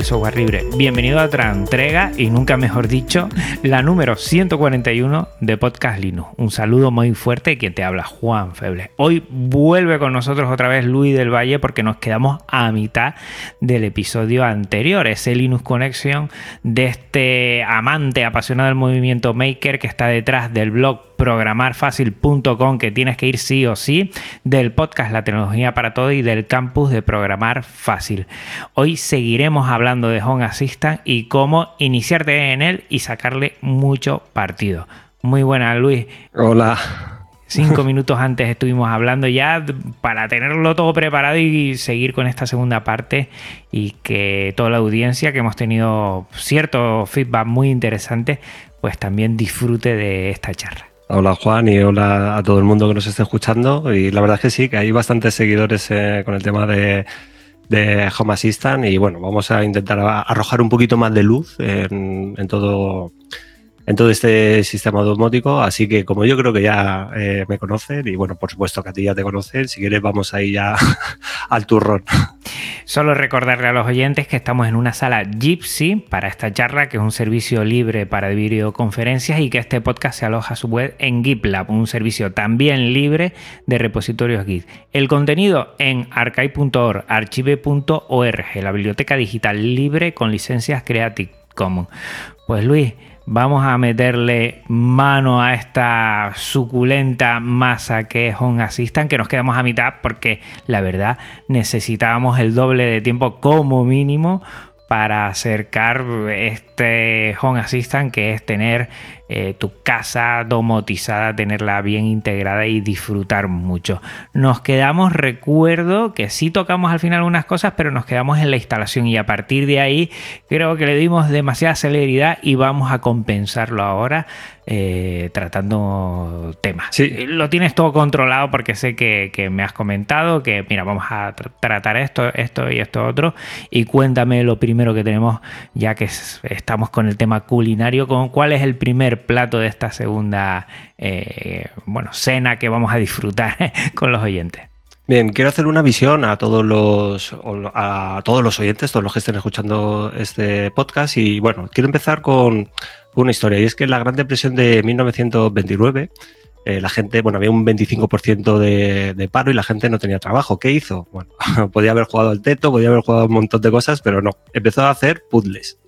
Del software libre. Bienvenido a otra entrega y nunca mejor dicho, la número 141 de Podcast Linux. Un saludo muy fuerte quien te habla, Juan Feble. Hoy vuelve con nosotros otra vez Luis del Valle porque nos quedamos a mitad del episodio anterior, ese Linux Connection de este amante apasionado del movimiento Maker que está detrás del blog programarfacil.com que tienes que ir sí o sí, del podcast La tecnología para todo y del campus de Programar Fácil. Hoy seguiremos hablando de Home Assistant y cómo iniciarte en él y sacarle mucho partido. Muy buena, Luis. Hola. Cinco minutos antes estuvimos hablando ya para tenerlo todo preparado y seguir con esta segunda parte y que toda la audiencia que hemos tenido cierto feedback muy interesante pues también disfrute de esta charla. Hola Juan y hola a todo el mundo que nos esté escuchando. Y la verdad es que sí, que hay bastantes seguidores eh, con el tema de, de, Home Assistant y bueno, vamos a intentar arrojar un poquito más de luz en, en todo en todo este sistema domótico. Así que como yo creo que ya eh, me conocen y bueno, por supuesto que a ti ya te conocen, si quieres vamos ahí ya al turrón. Solo recordarle a los oyentes que estamos en una sala Gypsy para esta charla, que es un servicio libre para videoconferencias y que este podcast se aloja a su web en GitLab, un servicio también libre de repositorios Git. El contenido en archive.org, archive.org, la biblioteca digital libre con licencias Creative Commons. Pues Luis, vamos a meterle mano a esta suculenta masa que es Home Assistant, que nos quedamos a mitad porque la verdad necesitábamos el doble de tiempo como mínimo para acercar este Home Assistant que es tener eh, tu casa domotizada, tenerla bien integrada y disfrutar mucho. Nos quedamos, recuerdo que sí tocamos al final unas cosas, pero nos quedamos en la instalación y a partir de ahí creo que le dimos demasiada celeridad y vamos a compensarlo ahora eh, tratando temas. Sí. Lo tienes todo controlado porque sé que, que, me has comentado que, mira, vamos a tr tratar esto, esto y esto otro. Y cuéntame lo primero que tenemos, ya que estamos con el tema culinario, con cuál es el primer plato de esta segunda eh, bueno, cena que vamos a disfrutar con los oyentes. Bien, quiero hacer una visión a todos los a todos los oyentes, todos los que estén escuchando este podcast. Y bueno, quiero empezar con una historia. Y es que en la Gran Depresión de 1929, eh, la gente, bueno, había un 25% de, paro y la gente no tenía trabajo. ¿Qué hizo? Bueno, podía haber jugado al teto, podía haber jugado un montón de cosas, pero no. Empezó a hacer puzzles.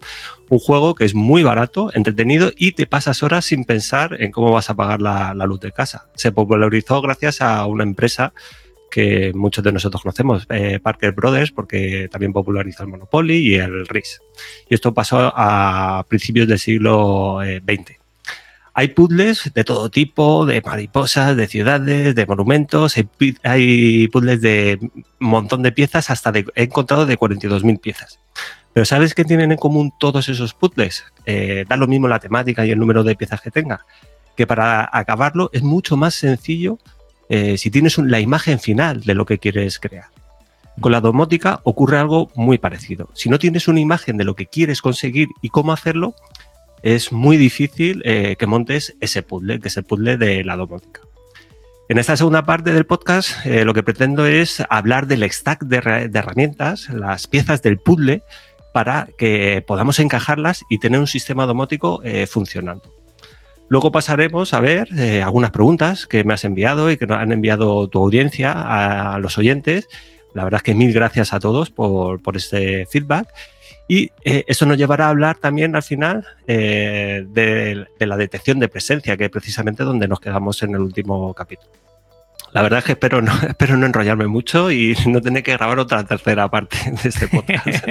Un juego que es muy barato, entretenido y te pasas horas sin pensar en cómo vas a pagar la luz de casa. Se popularizó gracias a una empresa que muchos de nosotros conocemos, eh, Parker Brothers, porque también popularizó el Monopoly y el RIS. Y esto pasó a principios del siglo XX. Eh, hay puzzles de todo tipo, de mariposas, de ciudades, de monumentos, hay, puzzles de un montón de piezas, hasta de, he encontrado de 42.000 piezas. Pero ¿sabes qué tienen en común todos esos puzzles? Eh, da lo mismo la temática y el número de piezas que tenga. Que para acabarlo es mucho más sencillo eh, si tienes la imagen final de lo que quieres crear. Con la domótica ocurre algo muy parecido. Si no tienes una imagen de lo que quieres conseguir y cómo hacerlo, es muy difícil eh, que montes ese puzzle, que es el puzzle de la domótica. En esta segunda parte del podcast, eh, lo que pretendo es hablar del stack de, herramientas, las piezas del puzzle, para que podamos encajarlas y tener un sistema domótico funcionando. Luego pasaremos a ver eh, algunas preguntas que me has enviado y que han enviado tu audiencia a, los oyentes. La verdad es que mil gracias a todos por, por este feedback. Y eh, eso nos llevará a hablar también al final eh, de, la detección de presencia, que es precisamente donde nos quedamos en el último capítulo. La verdad es que espero no, espero no enrollarme mucho y no tener que grabar otra tercera parte de este podcast.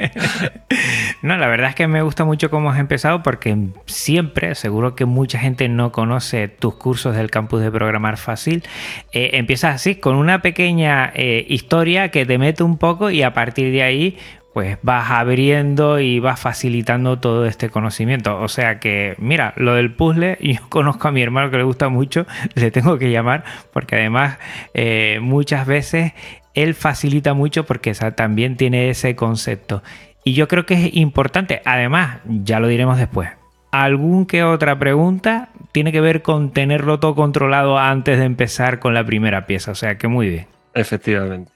no, la verdad es que me gusta mucho cómo has empezado porque siempre, seguro que mucha gente no conoce tus cursos del campus de programar fácil. Eh, empiezas así, con una pequeña eh, historia que te mete un poco y a partir de ahí pues vas abriendo y vas facilitando todo este conocimiento. O sea que, mira, lo del puzzle, yo conozco a mi hermano que le gusta mucho, le tengo que llamar, porque además eh, muchas veces él facilita mucho porque también tiene ese concepto. Y yo creo que es importante, además, ya lo diremos después. ¿Algún que otra pregunta tiene que ver con tenerlo todo controlado antes de empezar con la primera pieza? O sea que muy bien. Efectivamente.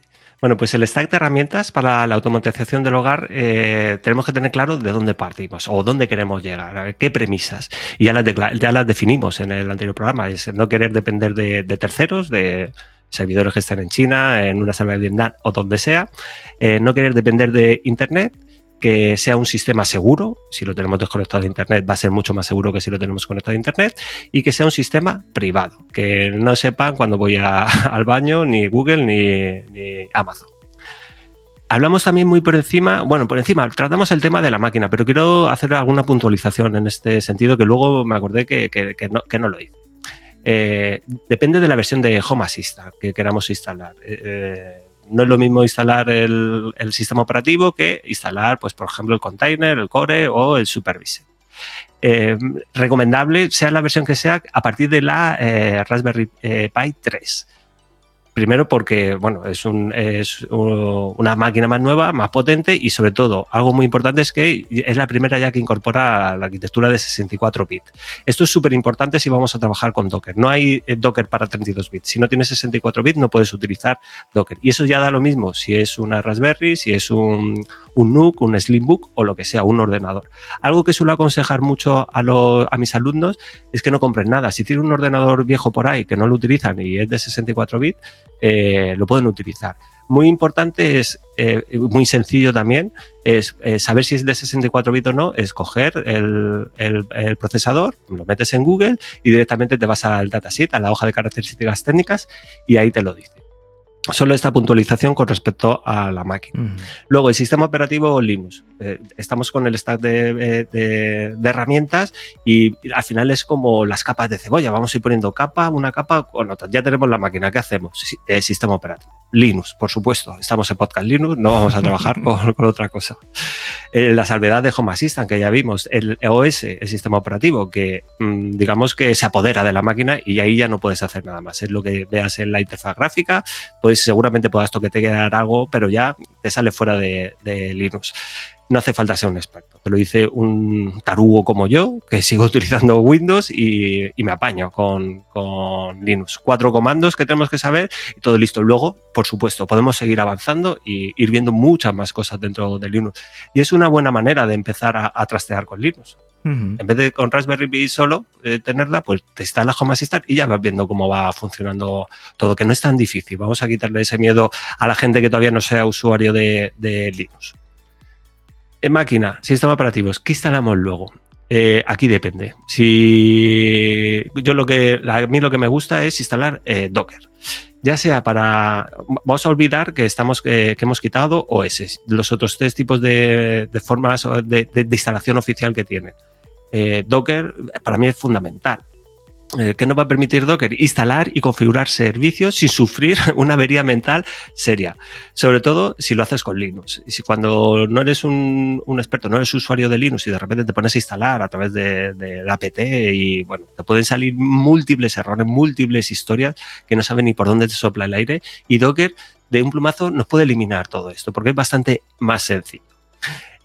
Bueno, pues el stack de herramientas para la automatización del hogar eh, tenemos que tener claro de dónde partimos o dónde queremos llegar, qué premisas. Y ya las, ya las definimos en el anterior programa, es no querer depender de, terceros, de servidores que están en China, en una sala de Vietnam o donde sea, eh, no querer depender de Internet que sea un sistema seguro, si lo tenemos desconectado de Internet va a ser mucho más seguro que si lo tenemos conectado a Internet, y que sea un sistema privado, que no sepan cuando voy al baño ni Google ni, Amazon. Hablamos también muy por encima, bueno, por encima, tratamos el tema de la máquina, pero quiero hacer alguna puntualización en este sentido que luego me acordé que, no, lo hice. Eh, depende de la versión de Home Assistant que queramos instalar. Eh, eh, no es lo mismo instalar el, sistema operativo que instalar, pues, por ejemplo, el container, el core o el supervise. Eh, recomendable, sea la versión que sea, a partir de la eh, Raspberry eh, Pi 3. Primero porque, bueno, es, un, es una máquina más nueva, más potente y sobre todo, algo muy importante es que es la primera ya que incorpora la arquitectura de 64 bits. Esto es súper importante si vamos a trabajar con Docker. No hay eh, Docker para 32 bits. Si no tienes 64 bits no puedes utilizar Docker. Y eso ya da lo mismo si es una Raspberry, si es un, un NUC, un Slimbook o lo que sea, un ordenador. Algo que suelo aconsejar mucho a, a mis alumnos es que no compren nada. Si tienen un ordenador viejo por ahí que no lo utilizan y es de 64 bits, eh, lo pueden utilizar. Muy importante es, eh, muy sencillo también, es eh, saber si es de 64 bits o no, es coger el, el, procesador, lo metes en Google y directamente te vas al datasheet, a la hoja de características técnicas y ahí te lo dice. Solo esta puntualización con respecto a la máquina. Luego, el sistema operativo Linux. Eh, estamos con el stack de, de, herramientas y al final es como las capas de cebolla. Vamos a ir poniendo capa, una capa con otra. Ya tenemos la máquina. ¿Qué hacemos? El sistema operativo. Linux, por supuesto. Estamos en Podcast Linux, no vamos a trabajar con, otra cosa. Eh, la salvedad de Home Assistant, que ya vimos. El OS, el sistema operativo, que mm, digamos que se apodera de la máquina y ahí ya no puedes hacer nada más. Es lo que veas en la interfaz gráfica. Pues seguramente puedas toquetear algo, pero ya te sale fuera de, Linux no hace falta ser un experto. Te lo dice un tarugo como yo, que sigo utilizando Windows y, me apaño con, Linux. Cuatro comandos que tenemos que saber y todo listo. Luego, por supuesto, podemos seguir avanzando y ir viendo muchas más cosas dentro de Linux. Y es una buena manera de empezar a, trastear con Linux. En vez de con Raspberry Pi solo eh, tenerla, pues te instalas Home Assistant y ya vas viendo cómo va funcionando todo, que no es tan difícil. Vamos a quitarle ese miedo a la gente que todavía no sea usuario de Linux. En máquina, sistema operativos, ¿qué instalamos luego? Eh, aquí depende. Si yo lo que a mí lo que me gusta es instalar eh, Docker, ya sea para vamos a olvidar que estamos eh, que hemos quitado OS, los otros tres tipos de, formas de, instalación oficial que tiene. Docker para mí es fundamental. Eh, que nos va a permitir Docker instalar y configurar servicios sin sufrir una avería mental seria. Sobre todo si lo haces con Linux. Y si cuando no eres un, experto, no eres usuario de Linux y de repente te pones a instalar a través de, la APT y bueno, te pueden salir múltiples errores, múltiples historias que no saben ni por dónde te sopla el aire. Y Docker de un plumazo nos puede eliminar todo esto porque es bastante más sencillo.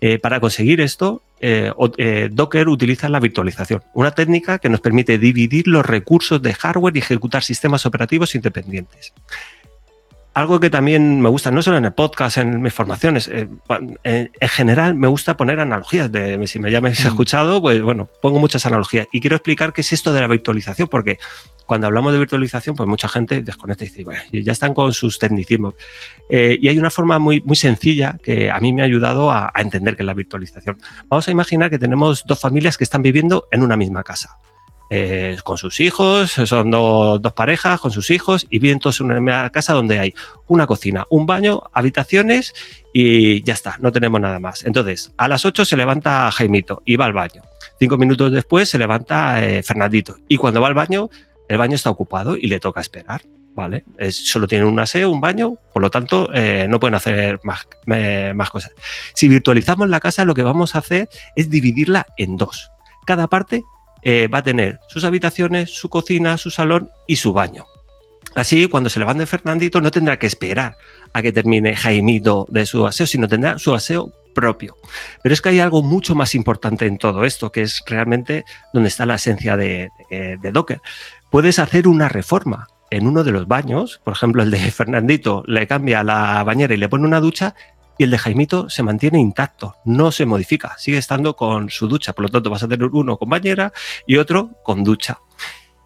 Eh, para conseguir esto, eh, eh, Docker utiliza la virtualización, una técnica que nos permite dividir los recursos de hardware y ejecutar sistemas operativos independientes algo que también me gusta, no solo en el podcast, en mis formaciones, eh, en, general me gusta poner analogías. De, si me ya me mm. escuchado, pues bueno, pongo muchas analogías. Y quiero explicar qué es esto de la virtualización, porque cuando hablamos de virtualización, pues mucha gente desconecta y dice, bueno, ya están con sus tecnicismos. Eh, y hay una forma muy, muy sencilla que a mí me ha ayudado a, entender qué es la virtualización. Vamos a imaginar que tenemos dos familias que están viviendo en una misma casa. Eh, con sus hijos, son dos parejas con sus hijos y viven todos en una casa donde hay una cocina, un baño, habitaciones y ya está, no tenemos nada más. Entonces, a las 8 se levanta Jaimito y va al baño. Cinco minutos después se levanta eh, Fernandito y cuando va al baño, el baño está ocupado y le toca esperar. ¿Vale? solo tienen un aseo, un baño, por lo tanto, eh, no pueden hacer más, más cosas. Si virtualizamos la casa, lo que vamos a hacer es dividirla en dos. Cada parte eh, va a tener sus habitaciones, su cocina, su salón y su baño. Así, cuando se levante Fernandito, no tendrá que esperar a que termine Jaimito de su aseo, sino tendrá su aseo propio. Pero es que hay algo mucho más importante en todo esto, que es realmente donde está la esencia de, de Docker. Puedes hacer una reforma en uno de los baños, por ejemplo, el de Fernandito le cambia la bañera y le pone una ducha, y el de Jaimito se mantiene intacto, no se modifica, sigue estando con su ducha. Por lo tanto, vas a tener uno con bañera y otro con ducha.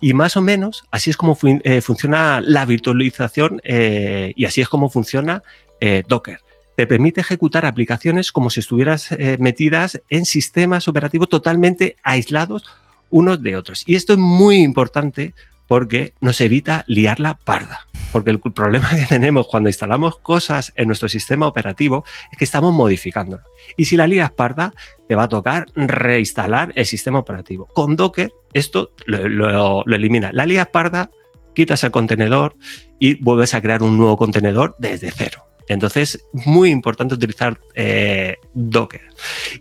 Y más o menos así es como eh, funciona la virtualización eh, y así es como funciona eh, Docker. Te permite ejecutar aplicaciones como si estuvieras metidas en sistemas operativos totalmente aislados unos de otros. Y esto es muy importante porque nos evita liar la parda. Porque el problema que tenemos cuando instalamos cosas en nuestro sistema operativo es que estamos modificándolo. Y si la lías parda, te va a tocar reinstalar el sistema operativo. Con Docker, esto lo, elimina. La lías parda, quitas el contenedor y vuelves a crear un nuevo contenedor desde cero. Entonces, muy importante utilizar eh, Docker.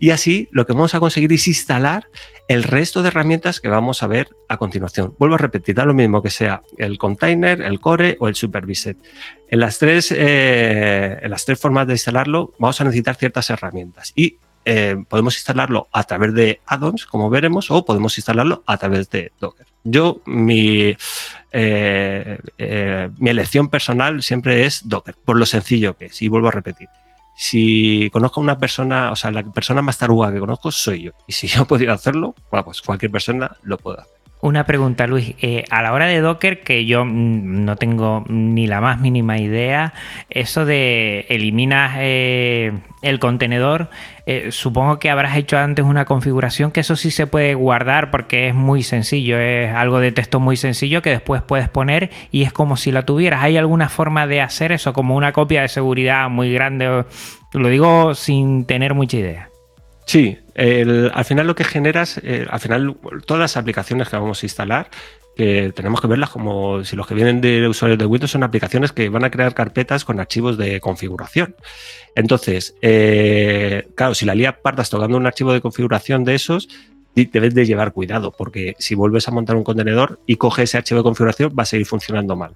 Y así lo que vamos a conseguir es instalar el resto de herramientas que vamos a ver a continuación. Vuelvo a repetir, da lo mismo que sea el container, el core o el supervisor. En las tres, eh, en las tres formas de instalarlo vamos a necesitar ciertas herramientas y eh, podemos instalarlo a través de add-ons, como veremos, o podemos instalarlo a través de Docker. Yo, mi, eh, mi elección personal siempre es Docker, por lo sencillo que es, y vuelvo a repetir si conozco a una persona, o sea, la persona más taruga que conozco soy yo. Y si yo he podido hacerlo, pues cualquier persona lo puede hacer. Una pregunta, Luis. Eh, a la hora de Docker, que yo no tengo ni la más mínima idea, eso de eliminas eh, el contenedor, eh, supongo que habrás hecho antes una configuración que eso sí se puede guardar porque es muy sencillo, es algo de texto muy sencillo que después puedes poner y es como si la tuvieras. ¿Hay alguna forma de hacer eso como una copia de seguridad muy grande? Lo digo sin tener mucha idea. Sí, al final lo que generas, eh, al final todas las aplicaciones que vamos a instalar, que tenemos que verlas como si los que vienen de usuarios de Windows son aplicaciones que van a crear carpetas con archivos de configuración. Entonces, eh, claro, si la lía partas tocando un archivo de configuración de esos, debes de llevar cuidado, porque si vuelves a montar un contenedor y coges ese archivo de configuración, va a seguir funcionando mal.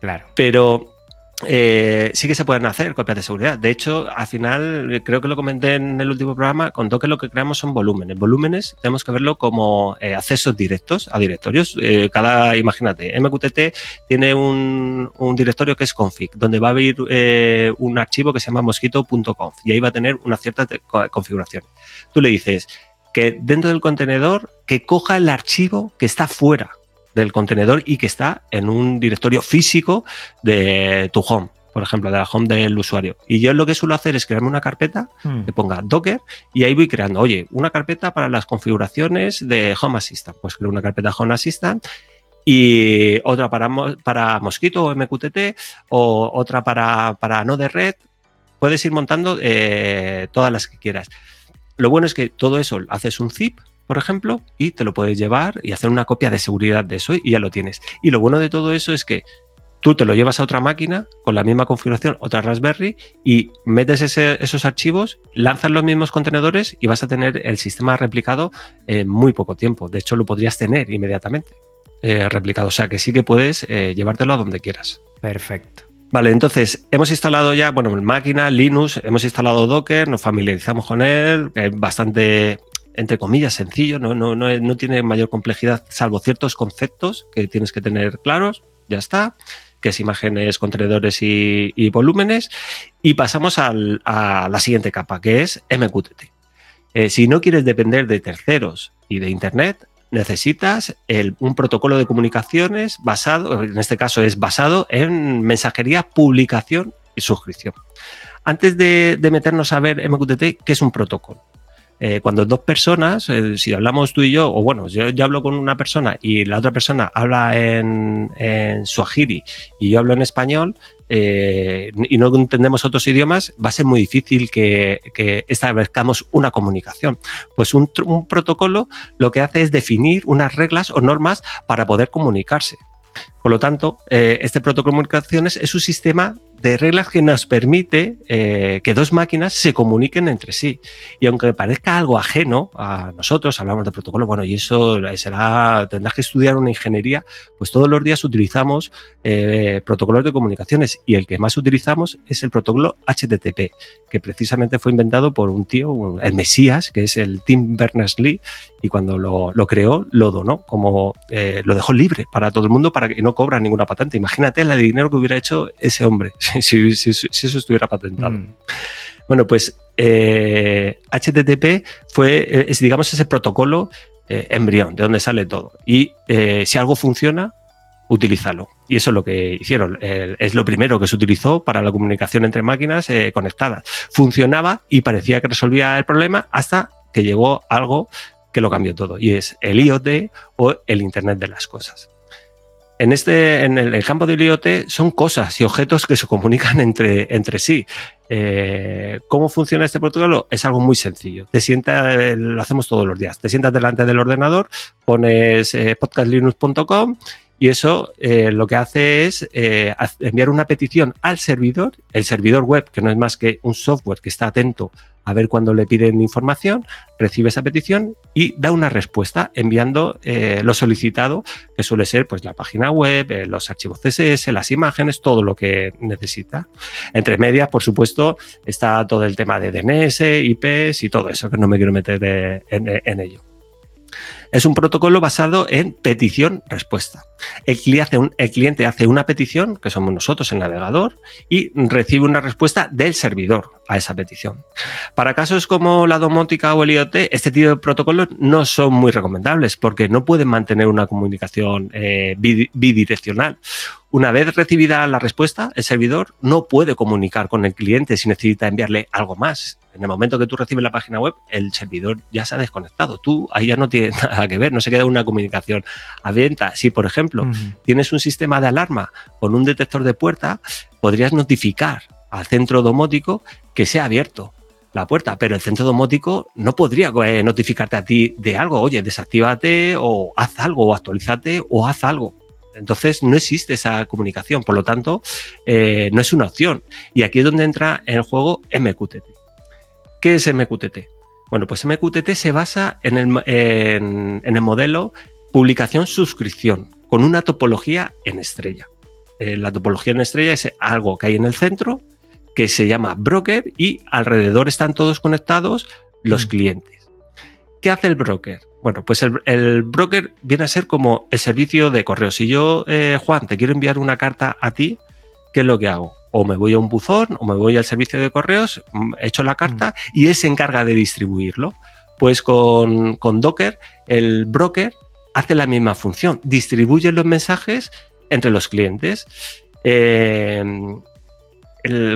claro. Pero eh, sí que se pueden hacer copias de seguridad. De hecho, al final, creo que lo comenté en el último programa, contó que lo que creamos son volúmenes. Volúmenes tenemos que verlo como eh, accesos directos a directorios. Eh, cada, imagínate, MQTT tiene un, directorio que es config, donde va a haber un archivo que se llama mosquito.conf y ahí va a tener una cierta configuración. Tú le dices que dentro del contenedor que coja el archivo que está fuera del contenedor y que está en un directorio físico de tu home, por ejemplo, de la home del usuario. Y yo lo que suelo hacer es crearme una carpeta hmm. que ponga Docker y ahí voy creando, oye, una carpeta para las configuraciones de Home Assistant. Pues creo una carpeta Home Assistant y otra para, para Mosquito o MQTT o otra para, para Node Red. Puedes ir montando eh, todas las que quieras. Lo bueno es que todo eso haces un zip por ejemplo, y te lo puedes llevar y hacer una copia de seguridad de eso y ya lo tienes. Y lo bueno de todo eso es que tú te lo llevas a otra máquina con la misma configuración, otra Raspberry, y metes esos archivos, lanzas los mismos contenedores y vas a tener el sistema replicado en muy poco tiempo. De hecho, lo podrías tener inmediatamente eh, replicado. O sea que sí que puedes eh, llevártelo a donde quieras. Perfecto. Vale, entonces hemos instalado ya, bueno, en máquina, Linux, hemos instalado Docker, nos familiarizamos con él, es bastante entre comillas, sencillo, no, no, no, no, tiene mayor complejidad, salvo ciertos conceptos que tienes que tener claros, ya está, que es imágenes, contenedores y, volúmenes. Y pasamos a la siguiente capa, que es MQTT. Eh, si no quieres depender de terceros y de Internet, necesitas un protocolo de comunicaciones basado, en este caso es basado en mensajería, publicación y suscripción. Antes de, de meternos a ver MQTT, ¿qué es un protocolo? Eh, cuando dos personas, eh, si hablamos tú y yo, o bueno, yo, yo, hablo con una persona y la otra persona habla en, en Swahili y yo hablo en español, eh, y no entendemos otros idiomas, va a ser muy difícil que, que establezcamos una comunicación. Pues un, un, protocolo lo que hace es definir unas reglas o normas para poder comunicarse. Por lo tanto, eh, este protocolo de comunicaciones es un sistema de reglas que nos permite eh, que dos máquinas se comuniquen entre sí. Y aunque parezca algo ajeno a nosotros, hablamos de protocolo, bueno, y eso será, tendrás que estudiar una ingeniería, pues todos los días utilizamos eh, protocolos de comunicaciones y el que más utilizamos es el protocolo HTTP, que precisamente fue inventado por un tío, el Mesías, que es el Tim Berners-Lee, y cuando lo, creó, lo donó, como lo dejó libre para todo el mundo para que no cobra ninguna patente. Imagínate el dinero que hubiera hecho ese hombre si, si, si eso estuviera patentado. Mm. Bueno, pues eh, HTTP fue, eh, es, digamos, ese protocolo eh, embrión, de donde sale todo. Y eh, si algo funciona, utilízalo. Y eso es lo que hicieron. es lo primero que se utilizó para la comunicación entre máquinas eh, conectadas. Funcionaba y parecía que resolvía el problema hasta que llegó algo que lo cambió todo. Y es el IoT o el Internet de las Cosas. En, este, en el, campo del IoT son cosas y objetos que se comunican entre, entre sí. Eh, ¿Cómo funciona este protocolo? Es algo muy sencillo. Te sientas, eh, lo hacemos todos los días. Te sientas delante del ordenador, pones eh, podcastlinux.com y eso lo que hace es enviar una petición al servidor, el servidor web, que no es más que un software que está atento a ver cuando le piden información, recibe esa petición y da una respuesta enviando eh, lo solicitado, que suele ser pues la página web, eh, los archivos CSS, las imágenes, todo lo que necesita. Entre medias, por supuesto, está todo el tema de DNS, IPs y todo eso, que no me quiero meter en ello. Es un protocolo basado en petición-respuesta. El, cliente hace una petición, que somos nosotros, el navegador, y recibe una respuesta del servidor a esa petición. Para casos como la domótica o el IoT, este tipo de protocolos no son muy recomendables porque no pueden mantener una comunicación eh, bidireccional. Una vez recibida la respuesta, el servidor no puede comunicar con el cliente si necesita enviarle algo más. En el momento que tú recibes la página web, el servidor ya se ha desconectado. Tú ahí ya no tienes nada que ver, no se queda una comunicación abierta. Si, por ejemplo, uh -huh. tienes un sistema de alarma con un detector de puerta, podrías notificar al centro domótico que sea abierto la puerta, pero el centro domótico no podría eh, notificarte a ti de algo, oye, desactívate o haz algo o actualízate o haz algo. Entonces no existe esa comunicación, por lo tanto, eh, no es una opción. Y aquí es donde entra en el juego MQTT. ¿Qué es MQTT? Bueno, pues MQTT se basa en el, en, en el modelo publicación-suscripción, con una topología en estrella. Eh, la topología en estrella es algo que hay en el centro, que se llama broker, y alrededor están todos conectados los mm. clientes. ¿Qué hace el broker? Bueno, pues el, el, broker viene a ser como el servicio de correo. Si yo, eh, Juan, te quiero enviar una carta a ti, ¿qué es lo que hago? O me voy a un buzón o me voy al servicio de correos, mm, echo la carta y él se encarga de distribuirlo. Pues con, con Docker, el broker hace la misma función, distribuye los mensajes entre los clientes. Eh,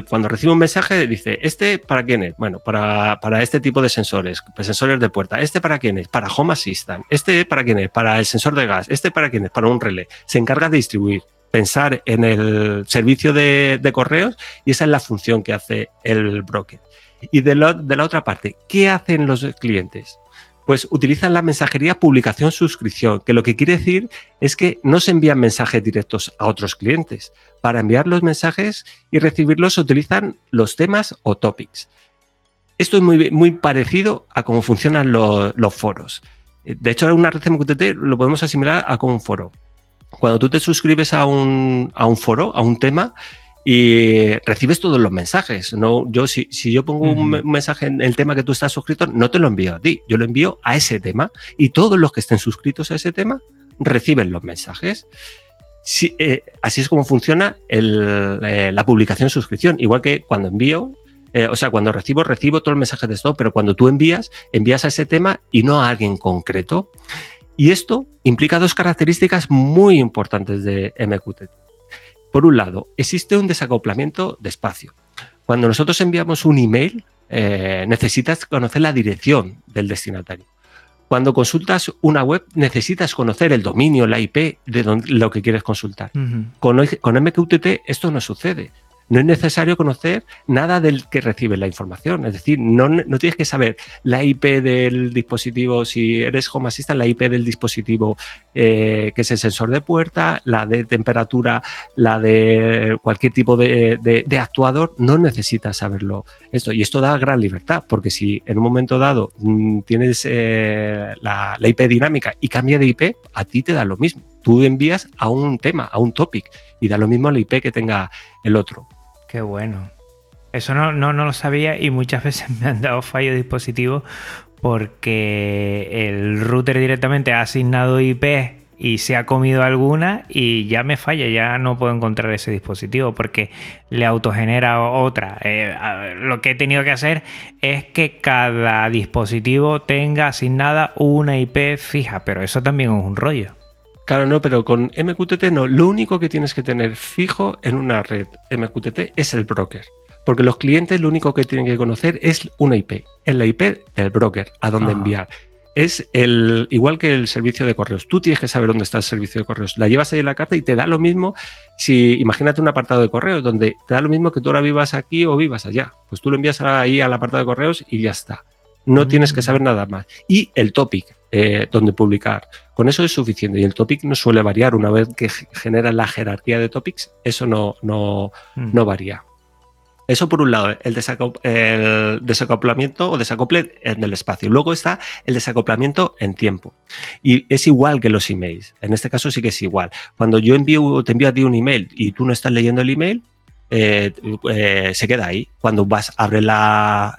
cuando recibe un mensaje dice, ¿este para quién es? Bueno, para, para este tipo de sensores, pues sensores de puerta. ¿Este para quién es? Para Home Assistant. ¿Este para quién es? Para el sensor de gas. ¿Este para quién es? Para un relé. Se encarga de distribuir, pensar en el servicio de, correos y esa es la función que hace el broker. Y de la otra parte, ¿qué hacen los clientes? Pues utilizan la mensajería publicación-suscripción, que lo que quiere decir es que no se envían mensajes directos a otros clientes. Para enviar los mensajes y recibirlos utilizan los temas o topics. Esto es muy, muy parecido a cómo funcionan lo, los foros. De hecho, una red MQTT lo podemos asimilar a como un foro. Cuando tú te suscribes a un, a un foro, a un tema, y recibes todos los mensajes. No, yo si, si yo pongo uh -huh. un mensaje en el tema que tú estás suscrito, no te lo envío a ti, yo lo envío a ese tema y todos los que estén suscritos a ese tema reciben los mensajes. Si, eh, así es como funciona el, eh, la publicación suscripción. Igual que cuando envío, eh, o sea, cuando recibo, recibo todo el mensaje de esto, pero cuando tú envías, envías a ese tema y no a alguien concreto. Y esto implica dos características muy importantes de MQTT. Por un lado, existe un desacoplamiento de espacio. Cuando nosotros enviamos un email, eh, necesitas conocer la dirección del destinatario. Cuando consultas una web, necesitas conocer el dominio, la IP de lo que quieres consultar. con, con MQTT esto no sucede no es necesario conocer nada del que recibe la información. Es decir, no, tienes que saber la IP del dispositivo, si eres Home Assistant, la IP del dispositivo eh, que es el sensor de puerta, la de temperatura, la de cualquier tipo de, actuador, no necesitas saberlo. Esto, y esto da gran libertad, porque si en un momento dado mm, tienes eh, la, la IP dinámica y cambia de IP, a ti te da lo mismo. Tú envías a un tema, a un topic, y da lo mismo la IP que tenga el otro. Qué bueno. Eso no, no, lo sabía y muchas veces me han dado fallo de dispositivo porque el router directamente ha asignado IP y se ha comido alguna y ya me falla, ya no puedo encontrar ese dispositivo porque le autogenera otra. Eh, lo que he tenido que hacer es que cada dispositivo tenga asignada una IP fija, pero eso también es un rollo. Claro, no, pero con MQTT no. Lo único que tienes que tener fijo en una red MQTT es el broker. Porque los clientes lo único que tienen que conocer es una IP. Es la IP del broker, a dónde enviar. Es el igual que el servicio de correos. Tú tienes que saber dónde está el servicio de correos. La llevas ahí en la carta y te da lo mismo si, imagínate un apartado de correos donde te da lo mismo que tú ahora vivas aquí o vivas allá. Pues tú lo envías ahí al apartado de correos y ya está. No tienes que mm. saber nada más. Y el topic, eh, donde publicar. Con eso es suficiente y el topic no suele variar. Una vez que genera la jerarquía de topics, eso no, no, hmm. no varía. Eso por un lado, el, desacoplamiento o desacople del espacio. Luego está el desacoplamiento en tiempo. Y es igual que los emails. En este caso sí que es igual. Cuando yo envío, te envío a ti un email y tú no estás leyendo el email, eh, eh, se queda ahí. Cuando vas, abres la,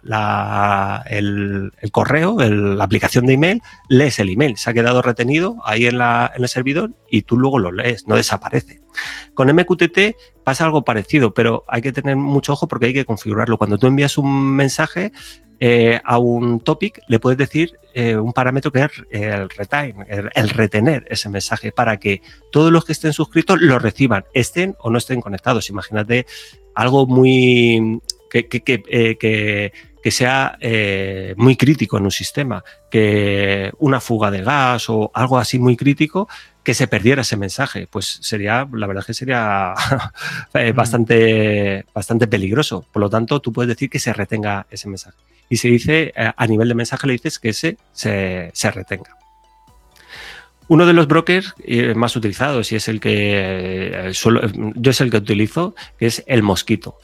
el, correo, la aplicación de email, lees el email. Se ha quedado retenido ahí en, en el servidor y tú luego lo lees, no desaparece. Con MQTT pasa algo parecido, pero hay que tener mucho ojo porque hay que configurarlo. Cuando tú envías un mensaje, eh, a un topic le puedes decir eh, un parámetro que es el retain, el, retener ese mensaje para que todos los que estén suscritos lo reciban, estén o no estén conectados. Imagínate algo muy que, que, eh, sea muy crítico en un sistema, que una fuga de gas o algo así muy crítico, que se perdiera ese mensaje. Pues sería, la verdad que sería mm. bastante, bastante peligroso. Por lo tanto, tú puedes decir que se retenga ese mensaje y se dice, eh, a nivel de mensaje le dices que ese se, retenga. Uno de los brokers eh, más utilizados y es el que eh, yo es el que utilizo, que es el Mosquito.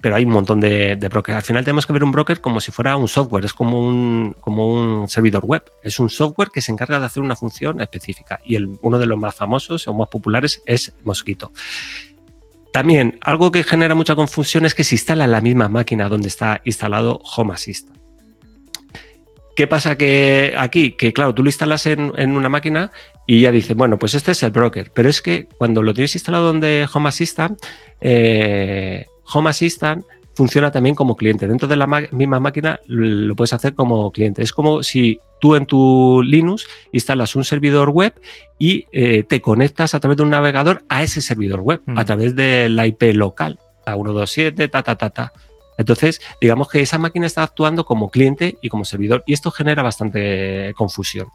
pero hay un montón de, brokers. Al final tenemos que ver un broker como si fuera un software, es como un, como un servidor web. Es un software que se encarga de hacer una función específica y uno de los más famosos o más populares es Mosquito. También, algo que genera mucha confusión es que se instala en la misma máquina donde está instalado Home Assistant. ¿Qué pasa que aquí? Que claro, tú lo instalas en, una máquina y ya dice, bueno, pues este es el broker. Pero es que cuando lo tienes instalado donde Home Assistant, eh, Home Assistant funciona también como cliente. Dentro de la misma máquina lo puedes hacer como cliente. Es como si tú en tu Linux instalas un servidor web y eh, te conectas a través de un navegador a ese servidor web, a mm. través de la IP local, a 127, ta, ta, ta, ta. Entonces, digamos que esa máquina está actuando como cliente y como servidor y esto genera bastante confusión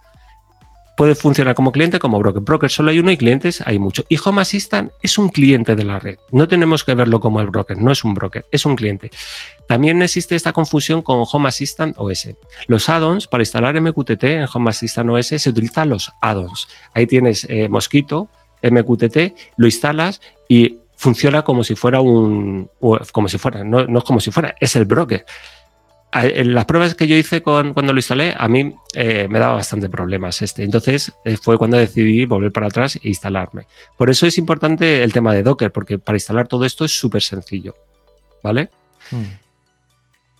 puede funcionar como cliente como broker. Broker solo hay uno y clientes hay muchos. Y Home Assistant es un cliente de la red. No tenemos que verlo como el broker, no es un broker, es un cliente. También existe esta confusión con Home Assistant OS. Los add-ons, para instalar MQTT en Home Assistant OS se utilizan los add-ons. Ahí tienes eh, Mosquito, MQTT, lo instalas y funciona como si fuera un, como si fuera, no, no es como si fuera, es el broker las pruebas que yo hice con, cuando lo instalé, a mí eh, me daba bastante problemas este. Entonces eh, fue cuando decidí volver para atrás e instalarme. Por eso es importante el tema de Docker, porque para instalar todo esto es súper sencillo. ¿Vale? Hmm.